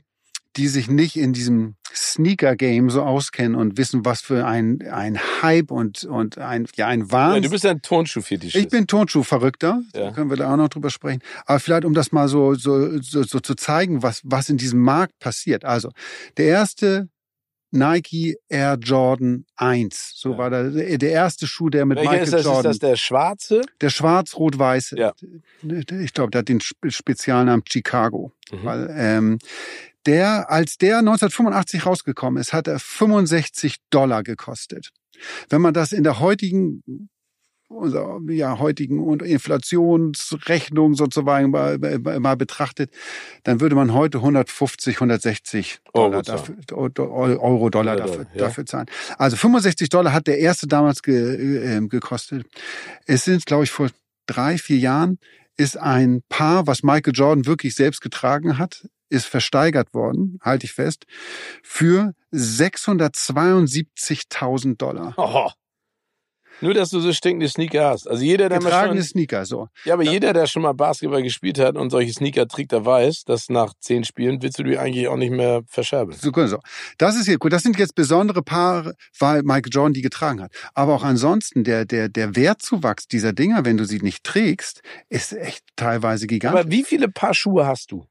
die sich nicht in diesem Sneaker-Game so auskennen und wissen, was für ein, ein Hype und, und ein, ja, ein Wahnsinn. Ja, du bist ein Turnschuh-Fetischist. Ich bin Turnschuh-Verrückter. Ja. Da können wir da auch noch drüber sprechen. Aber vielleicht, um das mal so, so, so, so zu zeigen, was, was in diesem Markt passiert. Also, der erste Nike Air Jordan 1. So ja. war der, der erste Schuh, der mit Welcher Michael ist das, Jordan. Ist das der schwarze? Der schwarz-rot-weiße. Ja. Ich glaube, der hat den Spezialnamen Chicago. Mhm. Weil, ähm, der, als der 1985 rausgekommen ist, hat er 65 Dollar gekostet. Wenn man das in der heutigen unserer ja, heutigen Inflationsrechnung sozusagen mal, mal betrachtet, dann würde man heute 150, 160 Dollar Euro, dafür, Euro Dollar dafür, ja. dafür zahlen. Also 65 Dollar hat der erste damals ge, äh, gekostet. Es sind, glaube ich, vor drei, vier Jahren ist ein Paar, was Michael Jordan wirklich selbst getragen hat, ist versteigert worden, halte ich fest, für 672.000 Dollar. Oh. Nur, dass du so stinkende Sneaker hast. Also jeder, der Getragene mal schon, Sneaker, so. Ja, aber ja. jeder, der schon mal Basketball gespielt hat und solche Sneaker trägt, der weiß, dass nach zehn Spielen willst du die eigentlich auch nicht mehr verscherbeln. So, so. Das ist hier gut. Das sind jetzt besondere Paare, weil Michael Jordan die getragen hat. Aber auch ansonsten, der, der, der Wertzuwachs dieser Dinger, wenn du sie nicht trägst, ist echt teilweise gigantisch. Aber wie viele Paar Schuhe hast du?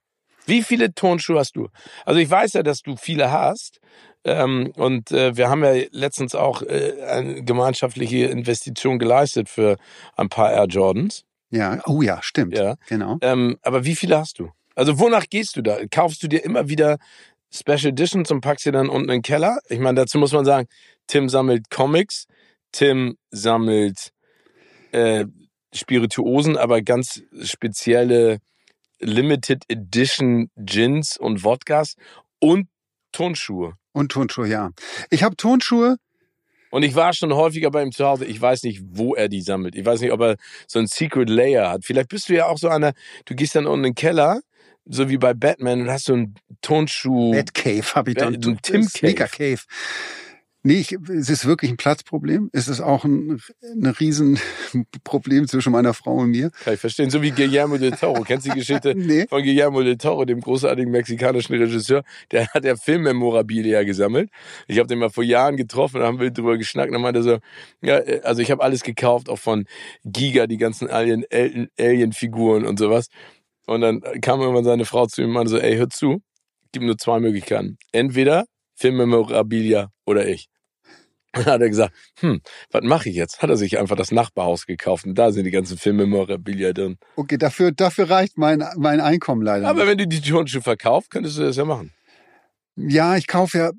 Wie viele Turnschuhe hast du? Also ich weiß ja, dass du viele hast. Ähm, und äh, wir haben ja letztens auch äh, eine gemeinschaftliche Investition geleistet für ein paar Air Jordans. Ja, oh ja, stimmt. Ja. Genau. Ähm, aber wie viele hast du? Also wonach gehst du da? Kaufst du dir immer wieder Special Editions und packst sie dann unten in den Keller? Ich meine, dazu muss man sagen, Tim sammelt Comics, Tim sammelt äh, Spirituosen, aber ganz spezielle Limited Edition Gins und Wodkas und Turnschuhe. Und Turnschuhe, ja. Ich habe Turnschuhe. Und ich war schon häufiger bei ihm zu Hause. Ich weiß nicht, wo er die sammelt. Ich weiß nicht, ob er so ein Secret Layer hat. Vielleicht bist du ja auch so einer, du gehst dann unten in den Keller, so wie bei Batman, und hast so einen Turnschuh. Batcave habe ich dann. Ein Tim Cave. Sneaker Cave. Nee, ich, es ist wirklich ein Platzproblem. Es ist auch ein, ein Riesenproblem zwischen meiner Frau und mir. Kann ich verstehen. So wie Guillermo del Toro. Kennst du die Geschichte nee. von Guillermo del Toro, dem großartigen mexikanischen Regisseur? Der hat ja Filmmemorabilia gesammelt. Ich habe den mal vor Jahren getroffen, da haben wir drüber geschnackt. Und dann meinte er so, ja, also ich habe alles gekauft, auch von Giga, die ganzen Alien-Figuren und sowas. Und dann kam irgendwann seine Frau zu ihm und meinte so, ey, hör zu, gibt nur zwei Möglichkeiten. Entweder Filmmemorabilia oder ich. Und dann hat er gesagt, hm, was mache ich jetzt? Hat er sich einfach das Nachbarhaus gekauft und da sind die ganzen Filmmemorabilia drin. Okay, dafür, dafür reicht mein, mein Einkommen leider. Aber nicht. wenn du die Turnschuhe verkaufst, könntest du das ja machen. Ja, ich kaufe ja.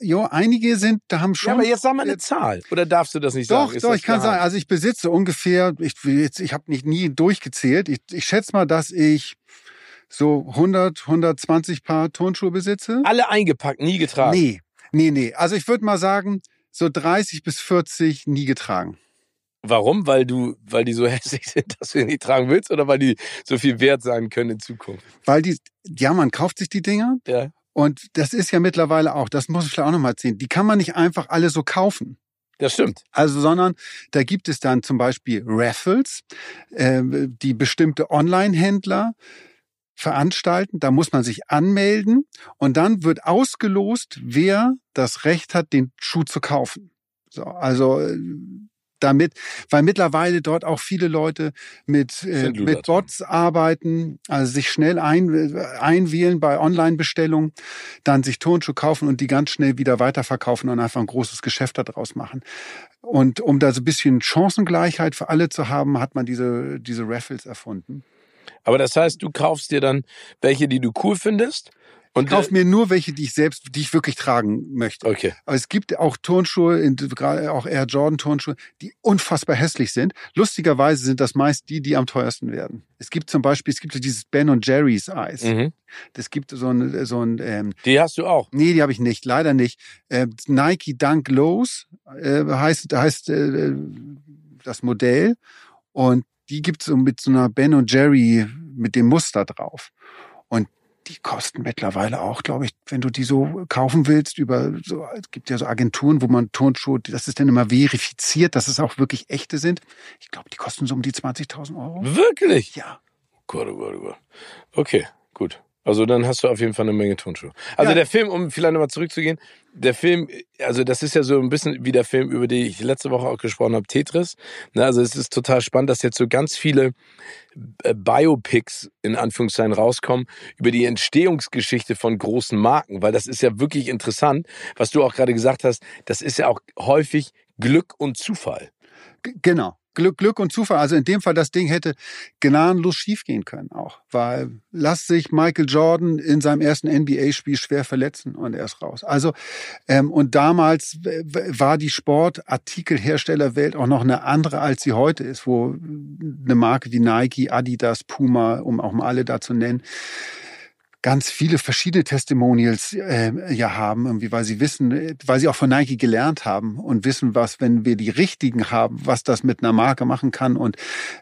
Jo, einige sind, da haben schon. Ja, aber jetzt sag mal eine Zahl. Oder darfst du das nicht doch, sagen? Doch, doch, ich kann sagen, also ich besitze ungefähr, ich jetzt, ich habe nicht nie durchgezählt. Ich, ich schätze mal, dass ich so 100, 120 Paar Turnschuhe besitze. Alle eingepackt, nie getragen? Nee, nee, nee. Also ich würde mal sagen, so 30 bis 40 nie getragen. Warum? Weil du, weil die so hässlich sind, dass du die nicht tragen willst oder weil die so viel wert sein können in Zukunft? Weil die, ja, man kauft sich die Dinger. Ja. Und das ist ja mittlerweile auch, das muss ich vielleicht auch nochmal erzählen, die kann man nicht einfach alle so kaufen. Das stimmt. Also, sondern da gibt es dann zum Beispiel Raffles, äh, die bestimmte Online-Händler veranstalten. Da muss man sich anmelden und dann wird ausgelost, wer das Recht hat, den Schuh zu kaufen. So, also äh, damit, weil mittlerweile dort auch viele Leute mit, äh, mit Bots arbeiten, also sich schnell ein, einwählen bei Online-Bestellungen, dann sich Turnschuhe kaufen und die ganz schnell wieder weiterverkaufen und einfach ein großes Geschäft daraus machen. Und um da so ein bisschen Chancengleichheit für alle zu haben, hat man diese, diese Raffles erfunden. Aber das heißt, du kaufst dir dann welche, die du cool findest und ich kaufe mir nur welche, die ich selbst, die ich wirklich tragen möchte. Okay. Aber es gibt auch Turnschuhe, gerade auch Air Jordan Turnschuhe, die unfassbar hässlich sind. Lustigerweise sind das meist die, die am teuersten werden. Es gibt zum Beispiel, es gibt dieses Ben und Jerry's Eis. Mhm. Das gibt so ein, so ein. Ähm, die hast du auch? Nee, die habe ich nicht, leider nicht. Äh, Nike Dunk Lows äh, heißt heißt äh, das Modell und die gibt's so mit so einer Ben und Jerry mit dem Muster drauf. Und die kosten mittlerweile auch, glaube ich, wenn du die so kaufen willst, über so, es gibt ja so Agenturen, wo man Turnschuhe, das ist dann immer verifiziert, dass es auch wirklich echte sind. Ich glaube, die kosten so um die 20.000 Euro. Wirklich? Ja. Gott, oh Gott, oh Gott. Okay, gut. Also dann hast du auf jeden Fall eine Menge Turnschuhe. Also ja. der Film, um vielleicht nochmal zurückzugehen, der Film, also das ist ja so ein bisschen wie der Film, über den ich letzte Woche auch gesprochen habe, Tetris. Ne, also es ist total spannend, dass jetzt so ganz viele äh, Biopics in Anführungszeichen rauskommen über die Entstehungsgeschichte von großen Marken, weil das ist ja wirklich interessant, was du auch gerade gesagt hast, das ist ja auch häufig Glück und Zufall. G genau. Glück, Glück und Zufall. Also in dem Fall, das Ding hätte gnadenlos schiefgehen können auch. Weil lass sich Michael Jordan in seinem ersten NBA-Spiel schwer verletzen und er ist raus. Also, ähm, und damals war die Sportartikelherstellerwelt auch noch eine andere, als sie heute ist, wo eine Marke wie Nike, Adidas, Puma, um auch mal alle da zu nennen, ganz viele verschiedene Testimonials äh, ja haben, irgendwie, weil sie wissen, weil sie auch von Nike gelernt haben und wissen, was, wenn wir die richtigen haben, was das mit einer Marke machen kann und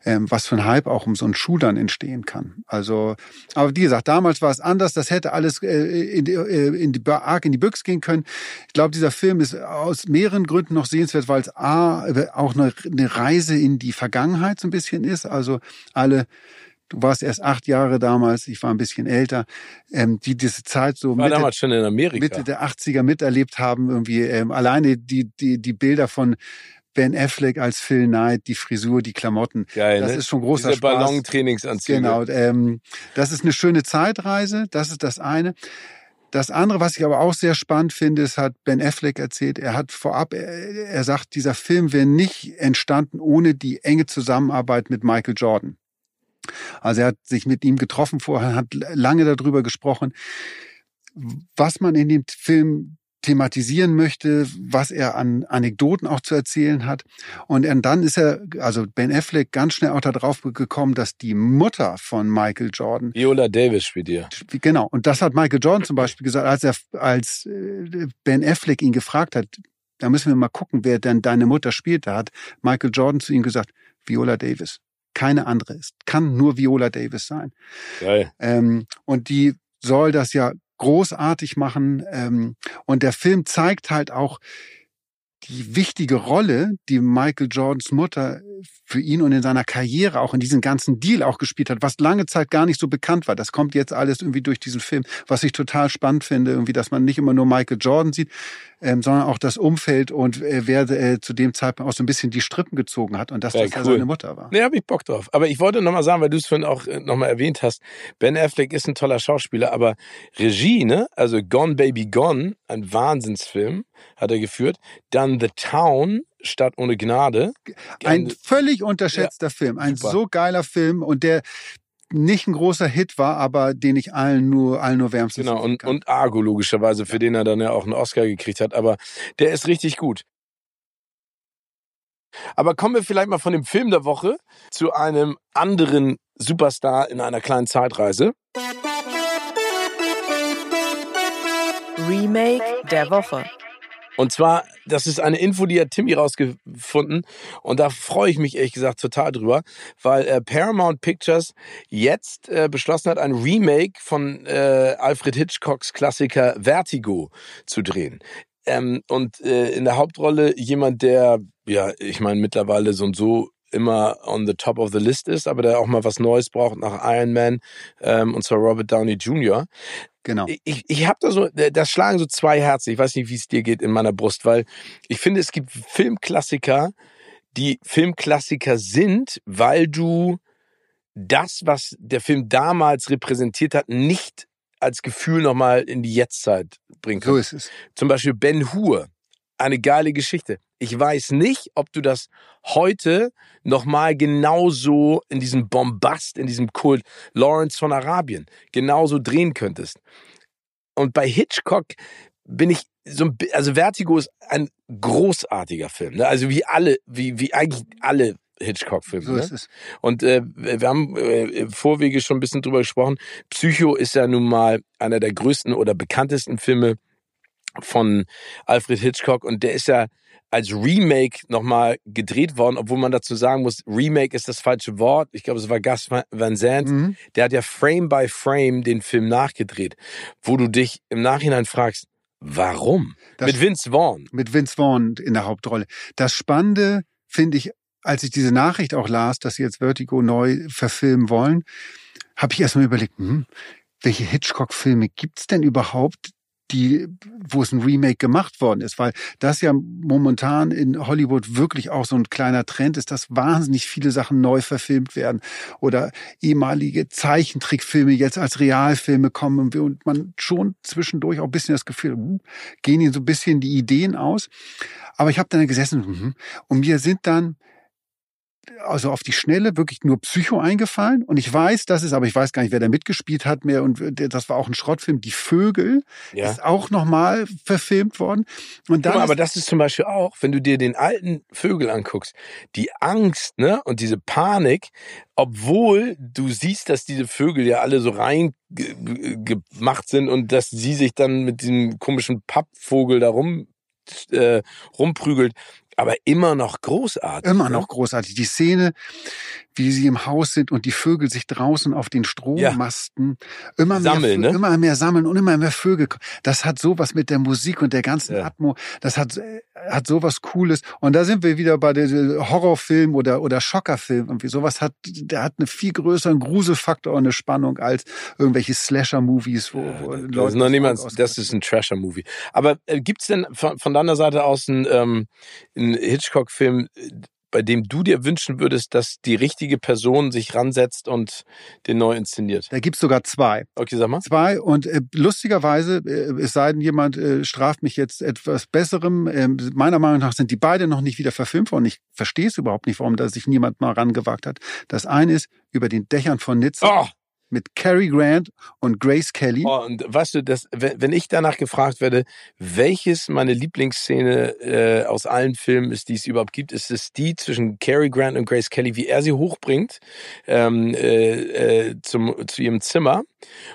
ähm, was für ein Hype auch um so einen Schuh dann entstehen kann. Also, aber wie gesagt, damals war es anders. Das hätte alles äh, in, die, äh, in die arg in die Büchse gehen können. Ich glaube, dieser Film ist aus mehreren Gründen noch sehenswert, weil es a auch eine, eine Reise in die Vergangenheit so ein bisschen ist. Also alle du warst erst acht Jahre damals, ich war ein bisschen älter, ähm, die diese Zeit so Mitte, damals schon in Amerika. Mitte der 80er miterlebt haben, irgendwie ähm, alleine die, die, die Bilder von Ben Affleck als Phil Knight, die Frisur, die Klamotten. Geil, das ne? ist schon großer Diese Spaß. Ballon-Trainingsanzüge. Genau, ähm, das ist eine schöne Zeitreise, das ist das eine. Das andere, was ich aber auch sehr spannend finde, ist, hat Ben Affleck erzählt, er hat vorab, er, er sagt, dieser Film wäre nicht entstanden ohne die enge Zusammenarbeit mit Michael Jordan. Also er hat sich mit ihm getroffen vorher, hat lange darüber gesprochen, was man in dem Film thematisieren möchte, was er an Anekdoten auch zu erzählen hat. Und dann ist er, also Ben Affleck, ganz schnell auch darauf gekommen, dass die Mutter von Michael Jordan. Viola Davis spielt ihr. Genau. Und das hat Michael Jordan zum Beispiel gesagt, als er, als äh, Ben Affleck ihn gefragt hat, da müssen wir mal gucken, wer denn deine Mutter spielt. Da hat Michael Jordan zu ihm gesagt, Viola Davis keine andere ist. Kann nur Viola Davis sein. Geil. Ähm, und die soll das ja großartig machen. Ähm, und der Film zeigt halt auch die wichtige Rolle, die Michael Jordans Mutter für ihn und in seiner Karriere auch in diesem ganzen Deal auch gespielt hat, was lange Zeit gar nicht so bekannt war. Das kommt jetzt alles irgendwie durch diesen Film, was ich total spannend finde, irgendwie, dass man nicht immer nur Michael Jordan sieht, ähm, sondern auch das Umfeld und äh, wer äh, zu dem Zeitpunkt auch so ein bisschen die Strippen gezogen hat und dass ja, das cool. seine Mutter war. Nee, hab ich Bock drauf. Aber ich wollte nochmal sagen, weil du es vorhin auch äh, nochmal erwähnt hast, Ben Affleck ist ein toller Schauspieler, aber Regie, ne? Also Gone Baby Gone, ein Wahnsinnsfilm, hat er geführt. Dann The Town, Stadt ohne Gnade. Ein völlig unterschätzter ja, Film. Ein super. so geiler Film und der nicht ein großer Hit war, aber den ich allen nur, allen nur wärmstens Genau, und, und Argo logischerweise, für den er dann ja auch einen Oscar gekriegt hat. Aber der ist richtig gut. Aber kommen wir vielleicht mal von dem Film der Woche zu einem anderen Superstar in einer kleinen Zeitreise. Remake der Woche. Und zwar, das ist eine Info, die hat Timmy rausgefunden. Und da freue ich mich ehrlich gesagt total drüber, weil äh, Paramount Pictures jetzt äh, beschlossen hat, ein Remake von äh, Alfred Hitchcocks Klassiker Vertigo zu drehen. Ähm, und äh, in der Hauptrolle jemand, der, ja, ich meine, mittlerweile so und so immer on the top of the list ist, aber der auch mal was Neues braucht nach Iron Man, ähm, und zwar Robert Downey Jr. Genau. Ich, ich habe da so, das schlagen so zwei Herzen. Ich weiß nicht, wie es dir geht in meiner Brust, weil ich finde, es gibt Filmklassiker, die Filmklassiker sind, weil du das, was der Film damals repräsentiert hat, nicht als Gefühl nochmal in die Jetztzeit bringen kannst. So ist es. Zum Beispiel Ben Hur. Eine geile Geschichte. Ich weiß nicht, ob du das heute nochmal genauso in diesem Bombast, in diesem Kult Lawrence von Arabien genauso drehen könntest. Und bei Hitchcock bin ich so ein, also Vertigo ist ein großartiger Film, ne? Also wie alle, wie, wie eigentlich alle Hitchcock-Filme. So ne? ist es. Und äh, wir haben äh, im Vorwege schon ein bisschen drüber gesprochen. Psycho ist ja nun mal einer der größten oder bekanntesten Filme von Alfred Hitchcock und der ist ja als Remake nochmal gedreht worden, obwohl man dazu sagen muss, Remake ist das falsche Wort. Ich glaube, es war Gus Van Sant. Mhm. Der hat ja Frame by Frame den Film nachgedreht, wo du dich im Nachhinein fragst, warum? Das- Mit Vince Vaughn. Mit Vince Vaughn in der Hauptrolle. Das Spannende finde ich, als ich diese Nachricht auch las, dass sie jetzt Vertigo neu verfilmen wollen, habe ich erstmal überlegt, hm, welche Hitchcock-Filme gibt's denn überhaupt, die, wo es ein Remake gemacht worden ist? Weil das ja momentan in Hollywood wirklich auch so ein kleiner Trend ist, dass wahnsinnig viele Sachen neu verfilmt werden oder ehemalige Zeichentrickfilme jetzt als Realfilme kommen und man schon zwischendurch auch ein bisschen das Gefühl, hm, gehen ihnen so ein bisschen die Ideen aus. Aber ich habe dann gesessen mhm, und mir sind dann also auf die Schnelle wirklich nur Psycho eingefallen und ich weiß, das ist, aber ich weiß gar nicht, wer da mitgespielt hat mehr und das war auch ein Schrottfilm. Die Vögel Ja. ist auch nochmal verfilmt worden und dann mal, aber das ist zum Beispiel auch, wenn du dir den alten Vögel anguckst, die Angst, ne, und diese Panik, obwohl du siehst, dass diese Vögel ja alle so rein ge- ge- gemacht sind und dass sie sich dann mit diesem komischen Pappvogel da rum, äh, rumprügelt, aber immer noch großartig. immer ne? noch großartig. Die Szene, wie sie im Haus sind und die Vögel sich draußen auf den Strommasten immer mehr, Sammeln, ne? immer mehr sammeln und immer mehr Vögel. Das hat sowas mit der Musik und der ganzen Ja. Atmo. Das hat, hat sowas Cooles. Und da sind wir wieder bei der Horrorfilm oder, oder Schockerfilm. Irgendwie sowas hat, der hat einen viel größeren Gruselfaktor und eine Spannung als irgendwelche Slasher-Movies, wo, wo Das ist noch niemand, das ist ein Trasher-Movie. Aber äh, gibt's denn von, von deiner Seite aus einen, ähm, einen Hitchcock-Film, bei dem du dir wünschen würdest, dass die richtige Person sich ransetzt und den neu inszeniert? Da gibt's sogar zwei. Okay, sag mal. Zwei und äh, lustigerweise, äh, es sei denn, jemand äh, straft mich jetzt etwas Besserem. Äh, meiner Meinung nach sind die beide noch nicht wieder verfilmt worden. Ich verstehe es überhaupt nicht, warum da sich niemand mal rangewagt hat. Das eine ist über den Dächern von Nizza Oh, mit Cary Grant und Grace Kelly. oh, und weißt du, das, wenn ich danach gefragt werde, welches meine Lieblingsszene äh, aus allen Filmen ist, die es überhaupt gibt, ist es die zwischen Cary Grant und Grace Kelly, wie er sie hochbringt ähm, äh, äh, zum, zu ihrem Zimmer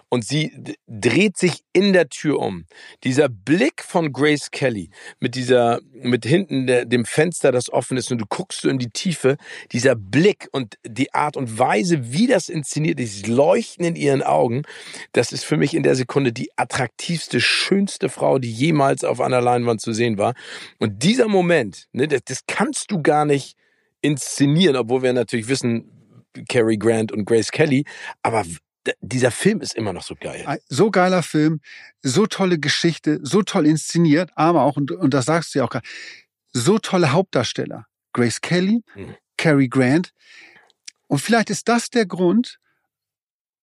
und sie dreht sich in der Tür um. Dieser Blick von Grace Kelly mit dieser, mit hinten der, dem Fenster, das offen ist und du guckst so in die Tiefe, dieser Blick und die Art und Weise, wie das inszeniert ist, Leuchten in ihren Augen, das ist für mich in der Sekunde die attraktivste, schönste Frau, die jemals auf einer Leinwand zu sehen war. Und dieser Moment, ne, das, das kannst du gar nicht inszenieren, obwohl wir natürlich wissen, Cary Grant und Grace Kelly, aber dieser Film ist immer noch so geil. So geiler Film, so tolle Geschichte, so toll inszeniert, aber auch, und, und das sagst du ja auch gerade, so tolle Hauptdarsteller. Grace Kelly, Mhm. Cary Grant. Und vielleicht ist das der Grund,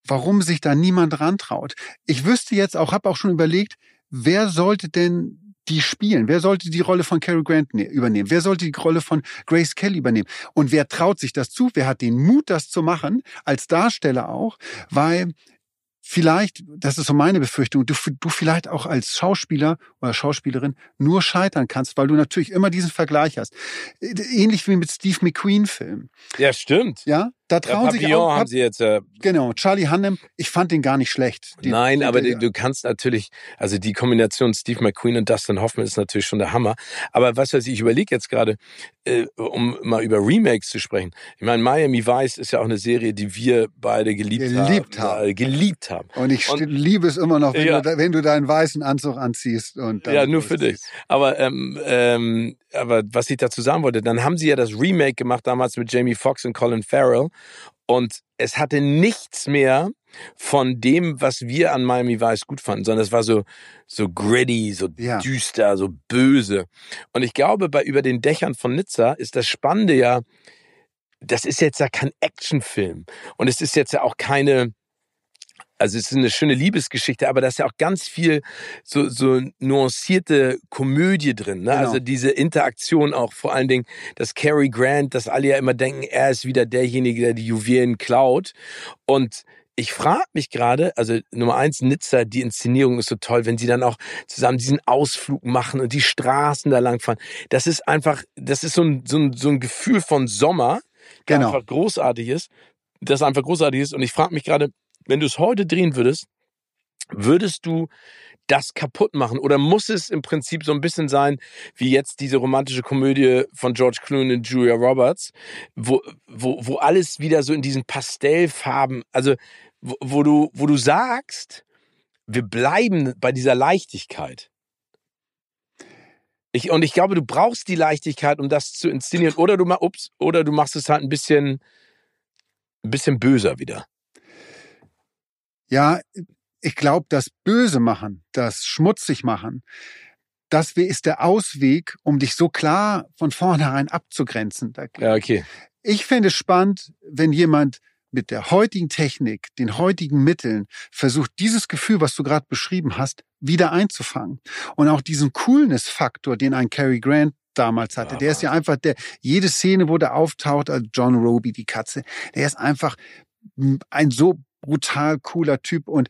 warum sich da niemand rantraut. Ich wüsste jetzt auch, habe auch schon überlegt, wer sollte denn die spielen? Wer sollte die Rolle von Cary Grant ne übernehmen? Wer sollte die Rolle von Grace Kelly übernehmen? Und wer traut sich das zu? Wer hat den Mut, das zu machen? Als Darsteller auch, weil vielleicht, das ist so meine Befürchtung, du, du vielleicht auch als Schauspieler oder Schauspielerin nur scheitern kannst, weil du natürlich immer diesen Vergleich hast. Ähnlich wie mit Steve McQueen-Filmen. Ja, stimmt. Ja, da trauen sich Papillon auch. haben sie jetzt. Äh, Genau, Charlie Hunnam, ich fand den gar nicht schlecht. Den, Nein, den, aber der- du kannst natürlich, also die Kombination Steve McQueen und Dustin Hoffman ist natürlich schon der Hammer. Aber was weiß ich, ich überlege jetzt gerade, äh, um mal über Remakes zu sprechen. Ich meine, Miami Vice ist ja auch eine Serie, die wir beide geliebt, Geliebt haben. haben. Äh, geliebt haben. Und ich Und- liebe es immer noch, wenn, Ja. du, wenn du deinen weißen Anzug anziehst. Und Ja, nur für dich. Aber, ähm, ähm, aber was ich dazu sagen wollte, dann haben sie ja das Remake gemacht damals mit Jamie Foxx und Colin Farrell. Und es hatte nichts mehr von dem, was wir an Miami Vice gut fanden, sondern es war so, so gritty, so Ja. düster, so böse. Und ich glaube, bei Über den Dächern von Nizza ist das Spannende ja, das ist jetzt ja kein Actionfilm. Und es ist jetzt ja auch keine, also es ist eine schöne Liebesgeschichte, aber da ist ja auch ganz viel so, so nuancierte Komödie drin. Ne? Genau. Also diese Interaktion auch vor allen Dingen, dass Cary Grant, dass alle ja immer denken, er ist wieder derjenige, der die Juwelen klaut. Und ich frage mich gerade, also Nummer eins, Nizza, die Inszenierung ist so toll, wenn sie dann auch zusammen diesen Ausflug machen und die Straßen da lang fahren. Das ist einfach, das ist so ein, so ein, so ein Gefühl von Sommer, der Genau. einfach großartig ist, das einfach großartig ist. Und ich frage mich gerade, wenn du es heute drehen würdest, würdest du das kaputt machen? Oder muss es im Prinzip so ein bisschen sein, wie jetzt diese romantische Komödie von George Clooney und Julia Roberts, wo, wo, wo alles wieder so in diesen Pastellfarben, also wo, wo du, wo du sagst, wir bleiben bei dieser Leichtigkeit. Ich, und ich glaube, du brauchst die Leichtigkeit, um das zu inszenieren. Oder du, ups, oder du machst es halt ein bisschen, ein bisschen böser wieder. Ja, ich glaube, das Böse machen, das schmutzig machen, das ist der Ausweg, um dich so klar von vornherein abzugrenzen. Da- Ja, okay. Ich fände es spannend, wenn jemand mit der heutigen Technik, den heutigen Mitteln versucht, dieses Gefühl, was du gerade beschrieben hast, wieder einzufangen. Und auch diesen Coolness-Faktor, den ein Cary Grant damals hatte. Ja, der ist ja einfach der, jede Szene, wo der auftaucht, als John Roby, die Katze, der ist einfach ein so brutal cooler Typ und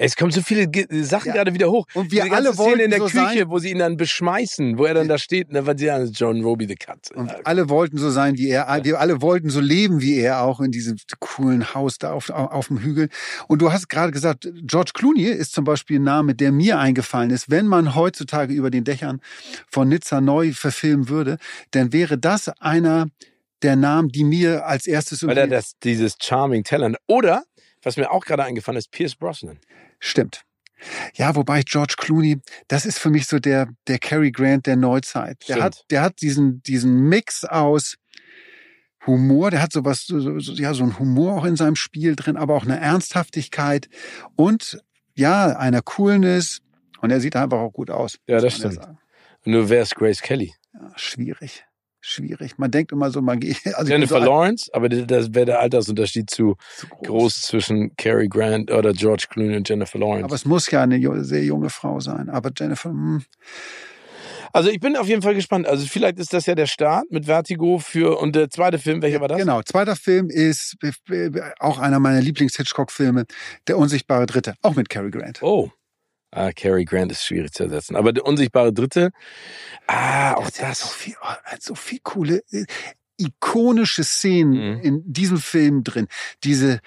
Es kommen so viele Sachen Ja. gerade wieder hoch. Und wir alle Szene wollten in der so Küche, sein. wo sie ihn dann beschmeißen, wo er dann da steht, ne, weil sie sagen, John Roby the Cat. Und alle wollten so sein wie er. Wir alle wollten so leben wie er, auch in diesem coolen Haus da auf, auf, dem Hügel. Und du hast gerade gesagt, George Clooney ist zum Beispiel ein Name, der mir eingefallen ist. Wenn man heutzutage über den Dächern von Nizza neu verfilmen würde, dann wäre das einer der Namen, die mir als erstes Weil er das, dieses Charming Talent. Oder, was mir auch gerade eingefallen ist, Pierce Brosnan. Stimmt. Ja, wobei George Clooney, das ist für mich so der, der Cary Grant der Neuzeit. Der Stimmt. hat, der hat diesen, diesen Mix aus Humor, der hat sowas, so, so, ja, so ein Humor auch in seinem Spiel drin, aber auch eine Ernsthaftigkeit und ja, einer Coolness. Und er sieht einfach auch gut aus. Ja, das stimmt. Nur wer ist Grace Kelly? Ja, schwierig. Schwierig. Man denkt immer so, man geht. Also Jennifer so Lawrence, aber das- wäre der Altersunterschied zu zu groß zwischen Cary Grant oder George Clooney und Jennifer Lawrence. Aber es muss ja eine sehr junge Frau sein. Aber Jennifer, hm, also ich bin auf jeden Fall gespannt. Also vielleicht ist das ja der Start mit Vertigo für und der zweite Film, welcher war das? Genau, zweiter Film ist äh, auch einer meiner Lieblings-Hitchcock-Filme, Der unsichtbare Dritte, auch mit Cary Grant. Oh. Ah, Cary Grant ist schwierig zu ersetzen. Aber der unsichtbare Dritte, ah, auch Der hat so das. viel, oh, so viel coole, äh, ikonische Szenen Mhm. in diesem Film drin. Diese,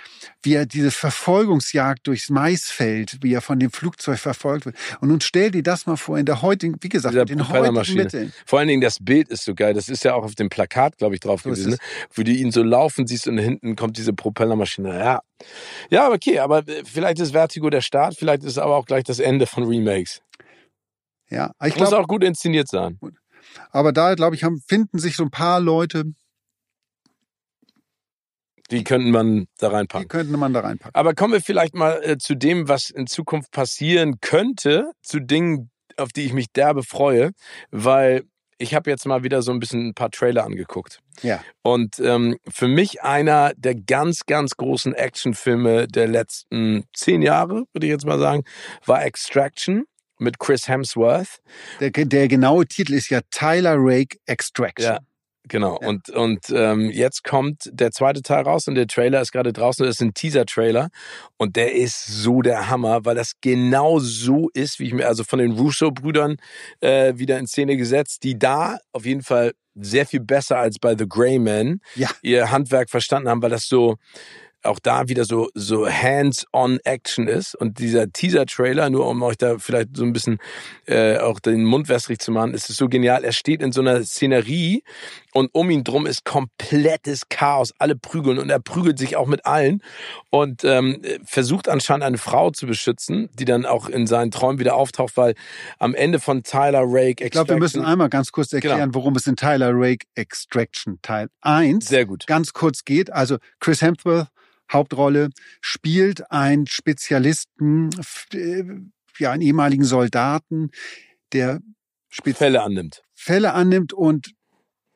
wie er diese Verfolgungsjagd durchs Maisfeld, wie er von dem Flugzeug verfolgt wird. Und nun stell dir das mal vor in der heutigen, wie gesagt, mit den heutigen. Mitteln. Vor allen Dingen das Bild ist so geil. Das ist ja auch auf dem Plakat, glaube ich, drauf So gewesen, ne? wo du ihn so laufen siehst und hinten kommt diese Propellermaschine. Ja, ja, okay, aber äh, vielleicht ist Vertigo der Start, vielleicht ist es aber auch gleich das Ende von Remakes. Ja, ich Muss glaube, auch gut inszeniert sein. aber da, glaube ich, haben, finden sich so ein paar Leute, Die könnten man da die reinpacken. könnte man da reinpacken. Aber kommen wir vielleicht mal äh, zu dem, was in Zukunft passieren könnte, zu Dingen, auf die ich mich derbe freue, weil ich habe jetzt mal wieder so ein bisschen ein paar Trailer angeguckt. Ja. Und ähm, für mich einer der ganz, ganz großen Actionfilme der letzten zehn Jahre, würde ich jetzt mal sagen, war Extraction mit Chris Hemsworth. Der, der genaue Titel ist ja Tyler Rake Extraction. Ja. Genau. Ja. Und, und ähm, jetzt kommt der zweite Teil raus und der Trailer ist gerade draußen. Das ist ein Teaser-Trailer. Und der ist so der Hammer, weil das genau so ist, wie ich mir, also von den Russo-Brüdern äh, wieder in Szene gesetzt, die da auf jeden Fall sehr viel besser als bei The Grey Man Ja. ihr Handwerk verstanden haben, weil das so auch da wieder so so hands-on Action ist und dieser Teaser-Trailer, nur um euch da vielleicht so ein bisschen äh, auch den Mund wässrig zu machen, ist es so genial. Er steht in so einer Szenerie und um ihn drum ist komplettes Chaos. Alle prügeln und er prügelt sich auch mit allen und ähm, versucht anscheinend eine Frau zu beschützen, die dann auch in seinen Träumen wieder auftaucht, weil am Ende von Tyler Rake Ich glaube, wir müssen Extraction- einmal ganz kurz erklären, worum es in Tyler Rake Extraction Teil 1 sehr gut. ganz kurz geht. Also Chris Hemsworth, Hauptrolle, spielt einen Spezialisten, äh, ja, einen ehemaligen Soldaten, der Spez Fälle annimmt. Fälle annimmt und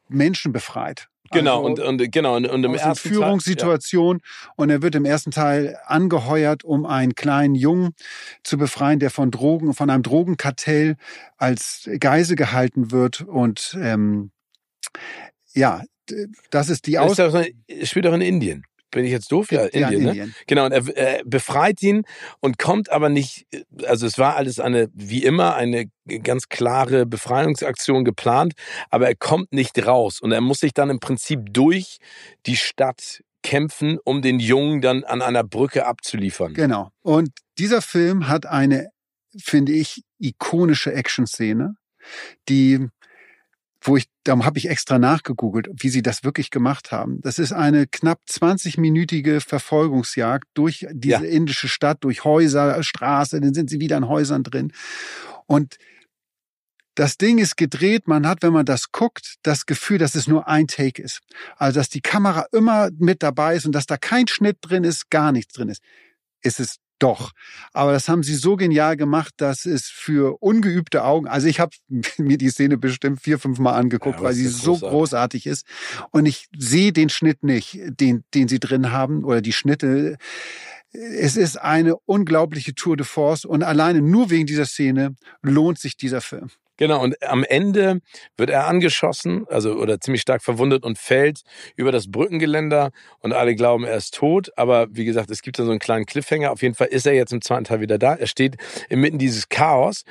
Menschen befreit. Genau Also und und genau und, und im ersten Teil- Führungssituation und er wird im ersten Teil angeheuert, um einen kleinen Jungen zu befreien, der von Drogen, von einem Drogenkartell als Geise gehalten wird und ähm, ja, das ist die Ja, Aus ist doch, spielt doch in Indien. Bin ich jetzt doof? Ja, Ja, Indien, in ne? Indien. Genau, und er, er befreit ihn und kommt aber nicht, also es war alles eine, wie immer, eine ganz klare Befreiungsaktion geplant, aber er kommt nicht raus und er muss sich dann im Prinzip durch die Stadt kämpfen, um den Jungen dann an einer Brücke abzuliefern. Genau. Und dieser Film hat eine, finde ich, ikonische Action-Szene, die, wo ich, darum habe ich extra nachgegoogelt, wie sie das wirklich gemacht haben. Das ist eine knapp 20-minütige Verfolgungsjagd durch diese Ja. indische Stadt, durch Häuser, Straße, dann sind sie wieder in Häusern drin. Und das Ding ist gedreht, man hat, wenn man das guckt, das Gefühl, dass es nur ein Take ist. Also, dass die Kamera immer mit dabei ist und dass da kein Schnitt drin ist, gar nichts drin ist. Ist es doch. Aber das haben sie so genial gemacht, dass es für ungeübte Augen, also ich habe mir die Szene bestimmt vier, fünf Mal angeguckt, Ja, weil sie so großartig. großartig ist. Und ich sehe den Schnitt nicht, den, den sie drin haben oder die Schnitte. Es ist eine unglaubliche Tour de Force und alleine nur wegen dieser Szene lohnt sich dieser Film. Genau, und am Ende wird er angeschossen, also oder ziemlich stark verwundet und fällt über das Brückengeländer und alle glauben, er ist tot. Aber wie gesagt, es gibt da so einen kleinen Cliffhanger. Auf jeden Fall ist er jetzt im zweiten Teil wieder da. Er steht inmitten dieses Chaos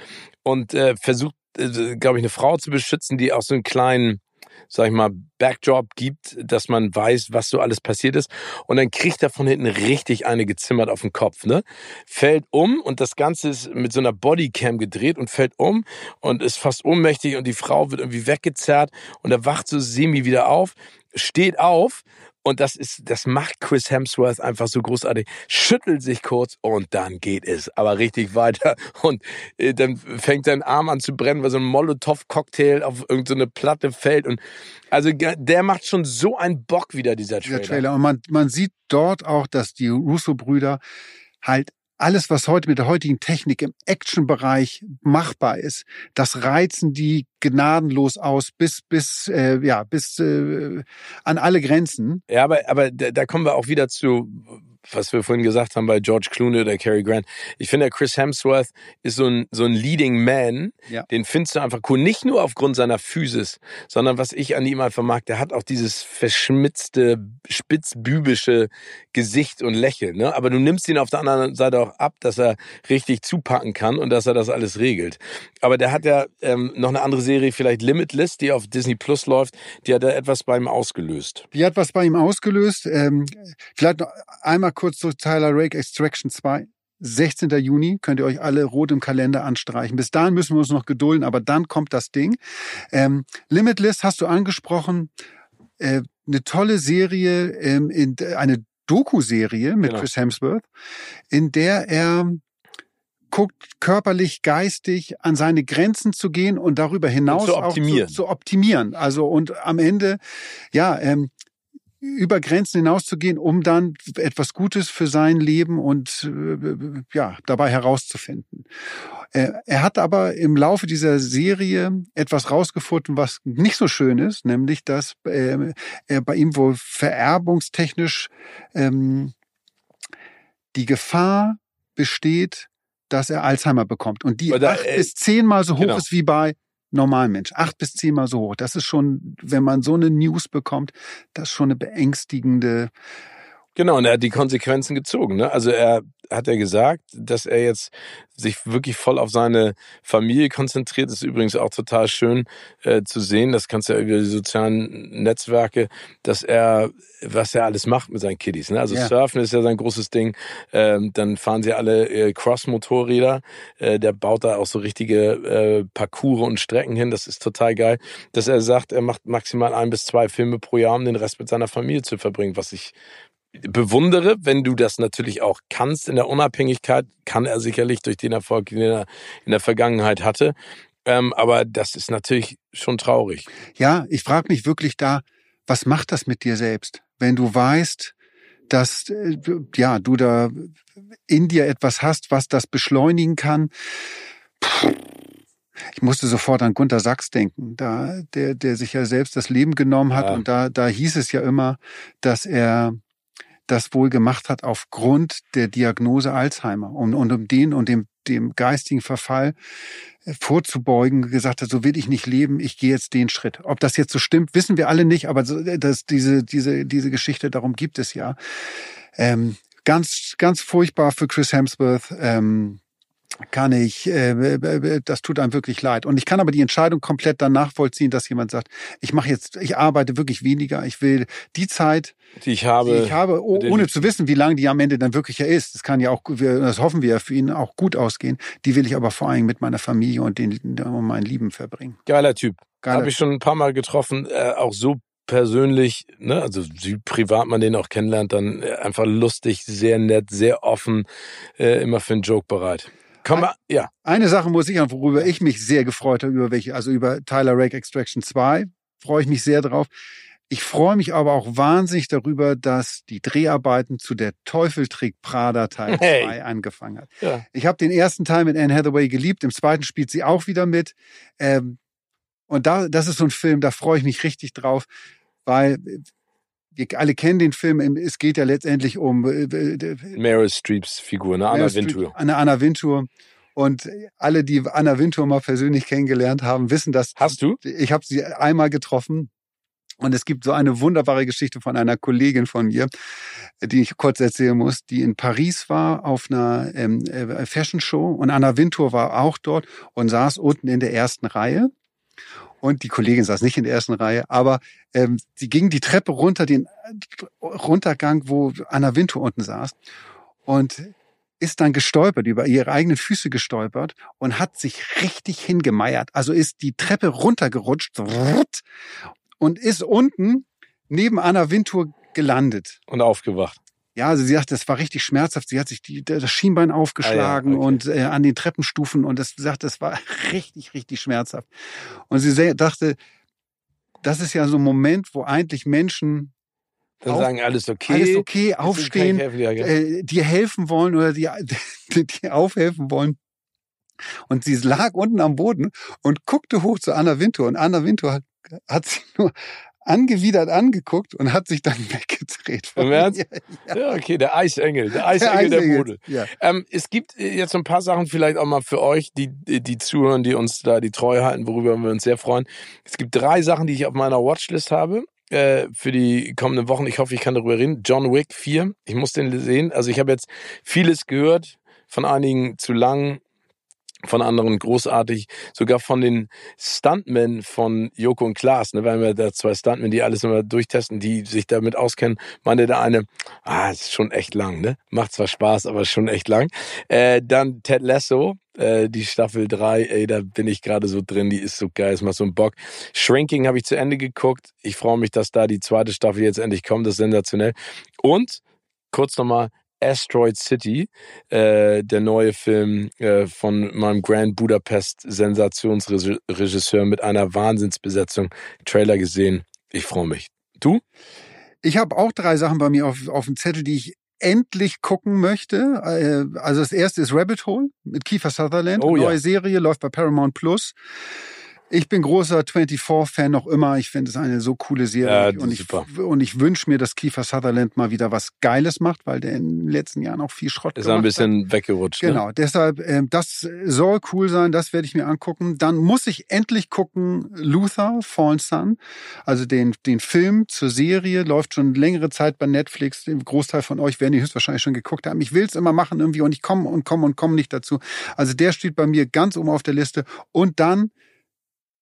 und äh, versucht, äh, glaube ich, eine Frau zu beschützen, die auch so einen kleinen, sag ich mal, Backdrop gibt, dass man weiß, was so alles passiert ist. Und dann kriegt er von hinten richtig eine gezimmert auf den Kopf, ne? Fällt um und das Ganze ist mit so einer Bodycam gedreht und fällt um und ist fast ohnmächtig und die Frau wird irgendwie weggezerrt und er wacht so semi wieder auf, steht auf und das ist, das macht Chris Hemsworth einfach so großartig. Schüttelt sich kurz und dann geht es aber richtig weiter. Und äh, dann fängt sein Arm an zu brennen, weil so ein Molotow-Cocktail auf irgendeine Platte fällt. Und also der macht schon so einen Bock wieder, dieser Trailer. dieser Trailer. Und man, man sieht dort auch, dass die Russo-Brüder halt alles, was heute mit der heutigen Technik im Action-Bereich machbar ist, das reizen die gnadenlos aus bis bis äh, ja bis äh, an alle Grenzen. Ja, aber, aber da, da kommen wir auch wieder zu, was wir vorhin gesagt haben bei George Clooney oder Cary Grant. Ich finde, Chris Hemsworth ist so ein, so ein Leading Man. Ja. Den findest du einfach cool. Nicht nur aufgrund seiner Physis, sondern was ich an ihm einfach mag, der hat auch dieses verschmitzte, spitzbübische Gesicht und Lächeln. Ne? Aber du nimmst ihn auf der anderen Seite auch ab, dass er richtig zupacken kann und dass er das alles regelt. Aber der hat ja ähm, noch eine andere Serie, vielleicht Limitless, die auf Disney Plus läuft. Die hat da etwas bei ihm ausgelöst. Die hat was bei ihm ausgelöst. Ähm, vielleicht noch einmal kurz zu Tyler Rake Extraction 2. 16. Juni könnt ihr euch alle rot im Kalender anstreichen. Bis dahin müssen wir uns noch gedulden, aber dann kommt das Ding. Ähm, Limitless hast du angesprochen. Äh, eine tolle Serie, ähm, in, eine Doku-Serie mit Genau. Chris Hemsworth, in der er guckt, körperlich, geistig an seine Grenzen zu gehen und darüber hinaus zu auch optimieren. zu, zu optimieren. Also und am Ende, ja, ähm, über Grenzen hinauszugehen, um dann etwas Gutes für sein Leben und äh, ja dabei herauszufinden. Er hat aber im Laufe dieser Serie etwas rausgefunden, was nicht so schön ist, nämlich dass äh, er bei ihm wohl vererbungstechnisch ähm, die Gefahr besteht, dass er Alzheimer bekommt und die Oder, acht äh, bis zehnmal so hoch genau. ist wie bei normalen Mensch. Acht bis zehnmal so hoch. Das ist schon, wenn man so eine News bekommt, das ist schon eine beängstigende Genau, und er hat die Konsequenzen gezogen. Ne? Also er hat er gesagt, dass er jetzt sich wirklich voll auf seine Familie konzentriert. Das ist übrigens auch total schön äh, zu sehen. Das kannst du ja über die sozialen Netzwerke, dass er, was er alles macht mit seinen Kiddies. Ne? Also ja. Surfen ist ja sein großes Ding. Ähm, dann fahren sie alle äh, Cross-Motorräder. Äh, der baut da auch so richtige äh, Parcours und Strecken hin. Das ist total geil. Dass er sagt, er macht maximal ein bis zwei Filme pro Jahr, um den Rest mit seiner Familie zu verbringen, was ich bewundere, wenn du das natürlich auch kannst in der Unabhängigkeit, kann er sicherlich durch den Erfolg, den er in der Vergangenheit hatte. Ähm, aber das ist natürlich schon traurig. Ja, ich frage mich wirklich da, was macht das mit dir selbst, wenn du weißt, dass äh, ja du da in dir etwas hast, was das beschleunigen kann. Ich musste sofort an Gunter Sachs denken, da der der sich ja selbst das Leben genommen hat ja. und da da hieß es ja immer, dass er das wohl gemacht hat aufgrund der Diagnose Alzheimer und, und um den und dem, dem geistigen Verfall äh, vorzubeugen, gesagt hat, so will ich nicht leben, ich gehe jetzt den Schritt. Ob das jetzt so stimmt, wissen wir alle nicht, aber so, äh, das, diese, diese, diese Geschichte, darum gibt es ja. Ähm, ganz, ganz furchtbar für Chris Hemsworth. Ähm, kann ich, äh, das tut einem wirklich leid. Und ich kann aber die Entscheidung komplett dann nachvollziehen, dass jemand sagt, ich mache jetzt, ich arbeite wirklich weniger, ich will die Zeit, die ich habe, die ich habe ohne zu wissen, wie lange die am Ende dann wirklich ja ist. Das kann ja auch, das hoffen wir für ihn auch gut ausgehen. Die will ich aber vor allem mit meiner Familie und den und meinen Lieben verbringen. Geiler Typ. Habe ich schon ein paar Mal getroffen, äh, auch so persönlich, ne, also wie privat man den auch kennenlernt, dann äh, einfach lustig, sehr nett, sehr offen, äh, immer für einen Joke bereit. Komm mal, ja. Eine Sache muss ich, worüber ich mich sehr gefreut habe, über welche, also über Tyler Rake Extraction 2, freue ich mich sehr drauf. Ich freue mich aber auch wahnsinnig darüber, dass die Dreharbeiten zu der Teufel trägt Prada Teil 2 hey. angefangen hat. Ja. Ich habe den ersten Teil mit Anne Hathaway geliebt, im zweiten spielt sie auch wieder mit. Ähm, und da, das ist so ein Film, da freue ich mich richtig drauf, weil wir alle kennen den Film. Es geht ja letztendlich um äh, Meryl Streeps Figur, ne? Anna Wintour. Eine Anna Wintour. Und alle, die Anna Wintour mal persönlich kennengelernt haben, wissen das. Hast du? Ich habe sie einmal getroffen. Und es gibt so eine wunderbare Geschichte von einer Kollegin von mir, die ich kurz erzählen muss, die in Paris war auf einer ähm, äh, Fashion Show und Anna Wintour war auch dort und saß unten in der ersten Reihe und die Kollegin saß nicht in der ersten Reihe, aber ähm, sie ging die Treppe runter, den Runtergang, wo Anna Wintour unten saß und ist dann gestolpert, über ihre eigenen Füße gestolpert und hat sich richtig hingemeiert. Also ist die Treppe runtergerutscht und ist unten neben Anna Wintour gelandet. Und aufgewacht. Ja, also sie sagt, das war richtig schmerzhaft. Sie hat sich die, das Schienbein aufgeschlagen ah, ja, okay. und äh, an den Treppenstufen und das sagt, das war richtig, richtig schmerzhaft. Und sie dachte, das ist ja so ein Moment, wo eigentlich Menschen dann sagen alles okay, alles okay, aufstehen, helfen, ja, äh, dir helfen wollen oder dir, dir aufhelfen wollen. Und sie lag unten am Boden und guckte hoch zu Anna Wintour und Anna Wintour hat, hat sie nur angewidert angeguckt und hat sich dann weggedreht. Im Ernst? Ja, ja. okay, der Eisengel, der Eisengel der, der Mode. Ja. Ähm, es gibt jetzt ein paar Sachen vielleicht auch mal für euch, die, die zuhören, die uns da die Treue halten, worüber wir uns sehr freuen. Es gibt drei Sachen, die ich auf meiner Watchlist habe äh, für die kommenden Wochen. Ich hoffe, ich kann darüber reden. John Wick 4, ich muss den sehen. Also ich habe jetzt vieles gehört, von einigen zu lang, von anderen großartig, sogar von den Stuntmen von Joko und Klaas, ne, weil wir da zwei Stuntmen, die alles immer durchtesten, die sich damit auskennen, meinte der eine, ah, ist schon echt lang, ne? Macht zwar Spaß, aber schon echt lang. Äh, dann Ted Lasso, äh, die Staffel 3, ey, da bin ich gerade so drin, die ist so geil, es macht so einen Bock. Shrinking habe ich zu Ende geguckt. Ich freue mich, dass da die zweite Staffel jetzt endlich kommt, das ist sensationell. Und kurz nochmal Asteroid City, äh, der neue Film äh, von meinem Grand Budapest Sensationsregisseur mit einer Wahnsinnsbesetzung. Trailer gesehen. Ich freue mich. Du? Ich habe auch drei Sachen bei mir auf, auf dem Zettel, die ich endlich gucken möchte. Äh, also das erste ist Rabbit Hole mit Kiefer Sutherland. Oh, neue ja. Serie läuft bei Paramount Plus. Ich bin großer 24-Fan noch immer. Ich finde es eine so coole Serie. Ja, und ich, und ich wünsche mir, dass Kiefer Sutherland mal wieder was Geiles macht, weil der in den letzten Jahren auch viel Schrott Ist ein gemacht hat. bisschen weggerutscht. Ne? Genau, deshalb, ähm, das soll cool sein, das werde ich mir angucken. Dann muss ich endlich gucken, Luther, Fallen Sun, also den, den Film zur Serie, läuft schon längere Zeit bei Netflix. Den Großteil von euch werden die höchstwahrscheinlich schon geguckt haben. Ich will es immer machen irgendwie und ich komme und komme und komme nicht dazu. Also der steht bei mir ganz oben auf der Liste. Und dann,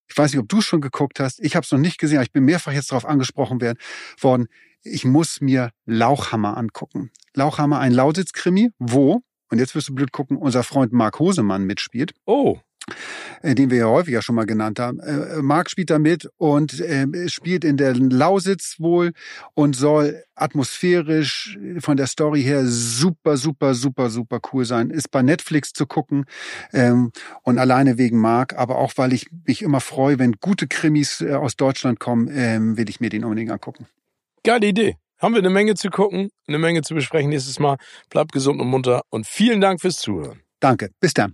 ich weiß nicht, ob du schon geguckt hast, ich habe es noch nicht gesehen, aber ich bin mehrfach jetzt darauf angesprochen werden, worden, ich muss mir Lauchhammer angucken. Lauchhammer, ein Lausitz-Krimi, wo, und jetzt wirst du blöd gucken, unser Freund Marc Hosemann mitspielt, Oh, den wir ja häufiger schon mal genannt haben. Äh, Marc spielt da mit und äh, spielt in der Lausitz wohl und soll atmosphärisch äh, von der Story her super, super, super, super cool sein. Ist bei Netflix zu gucken ähm, und alleine wegen Marc, aber auch weil ich mich immer freue, wenn gute Krimis äh, aus Deutschland kommen, ähm, will ich mir den unbedingt angucken. geile Idee. Haben wir eine Menge zu gucken, eine Menge zu besprechen nächstes Mal. Bleibt gesund und munter und vielen Dank fürs Zuhören. Danke, bis dann.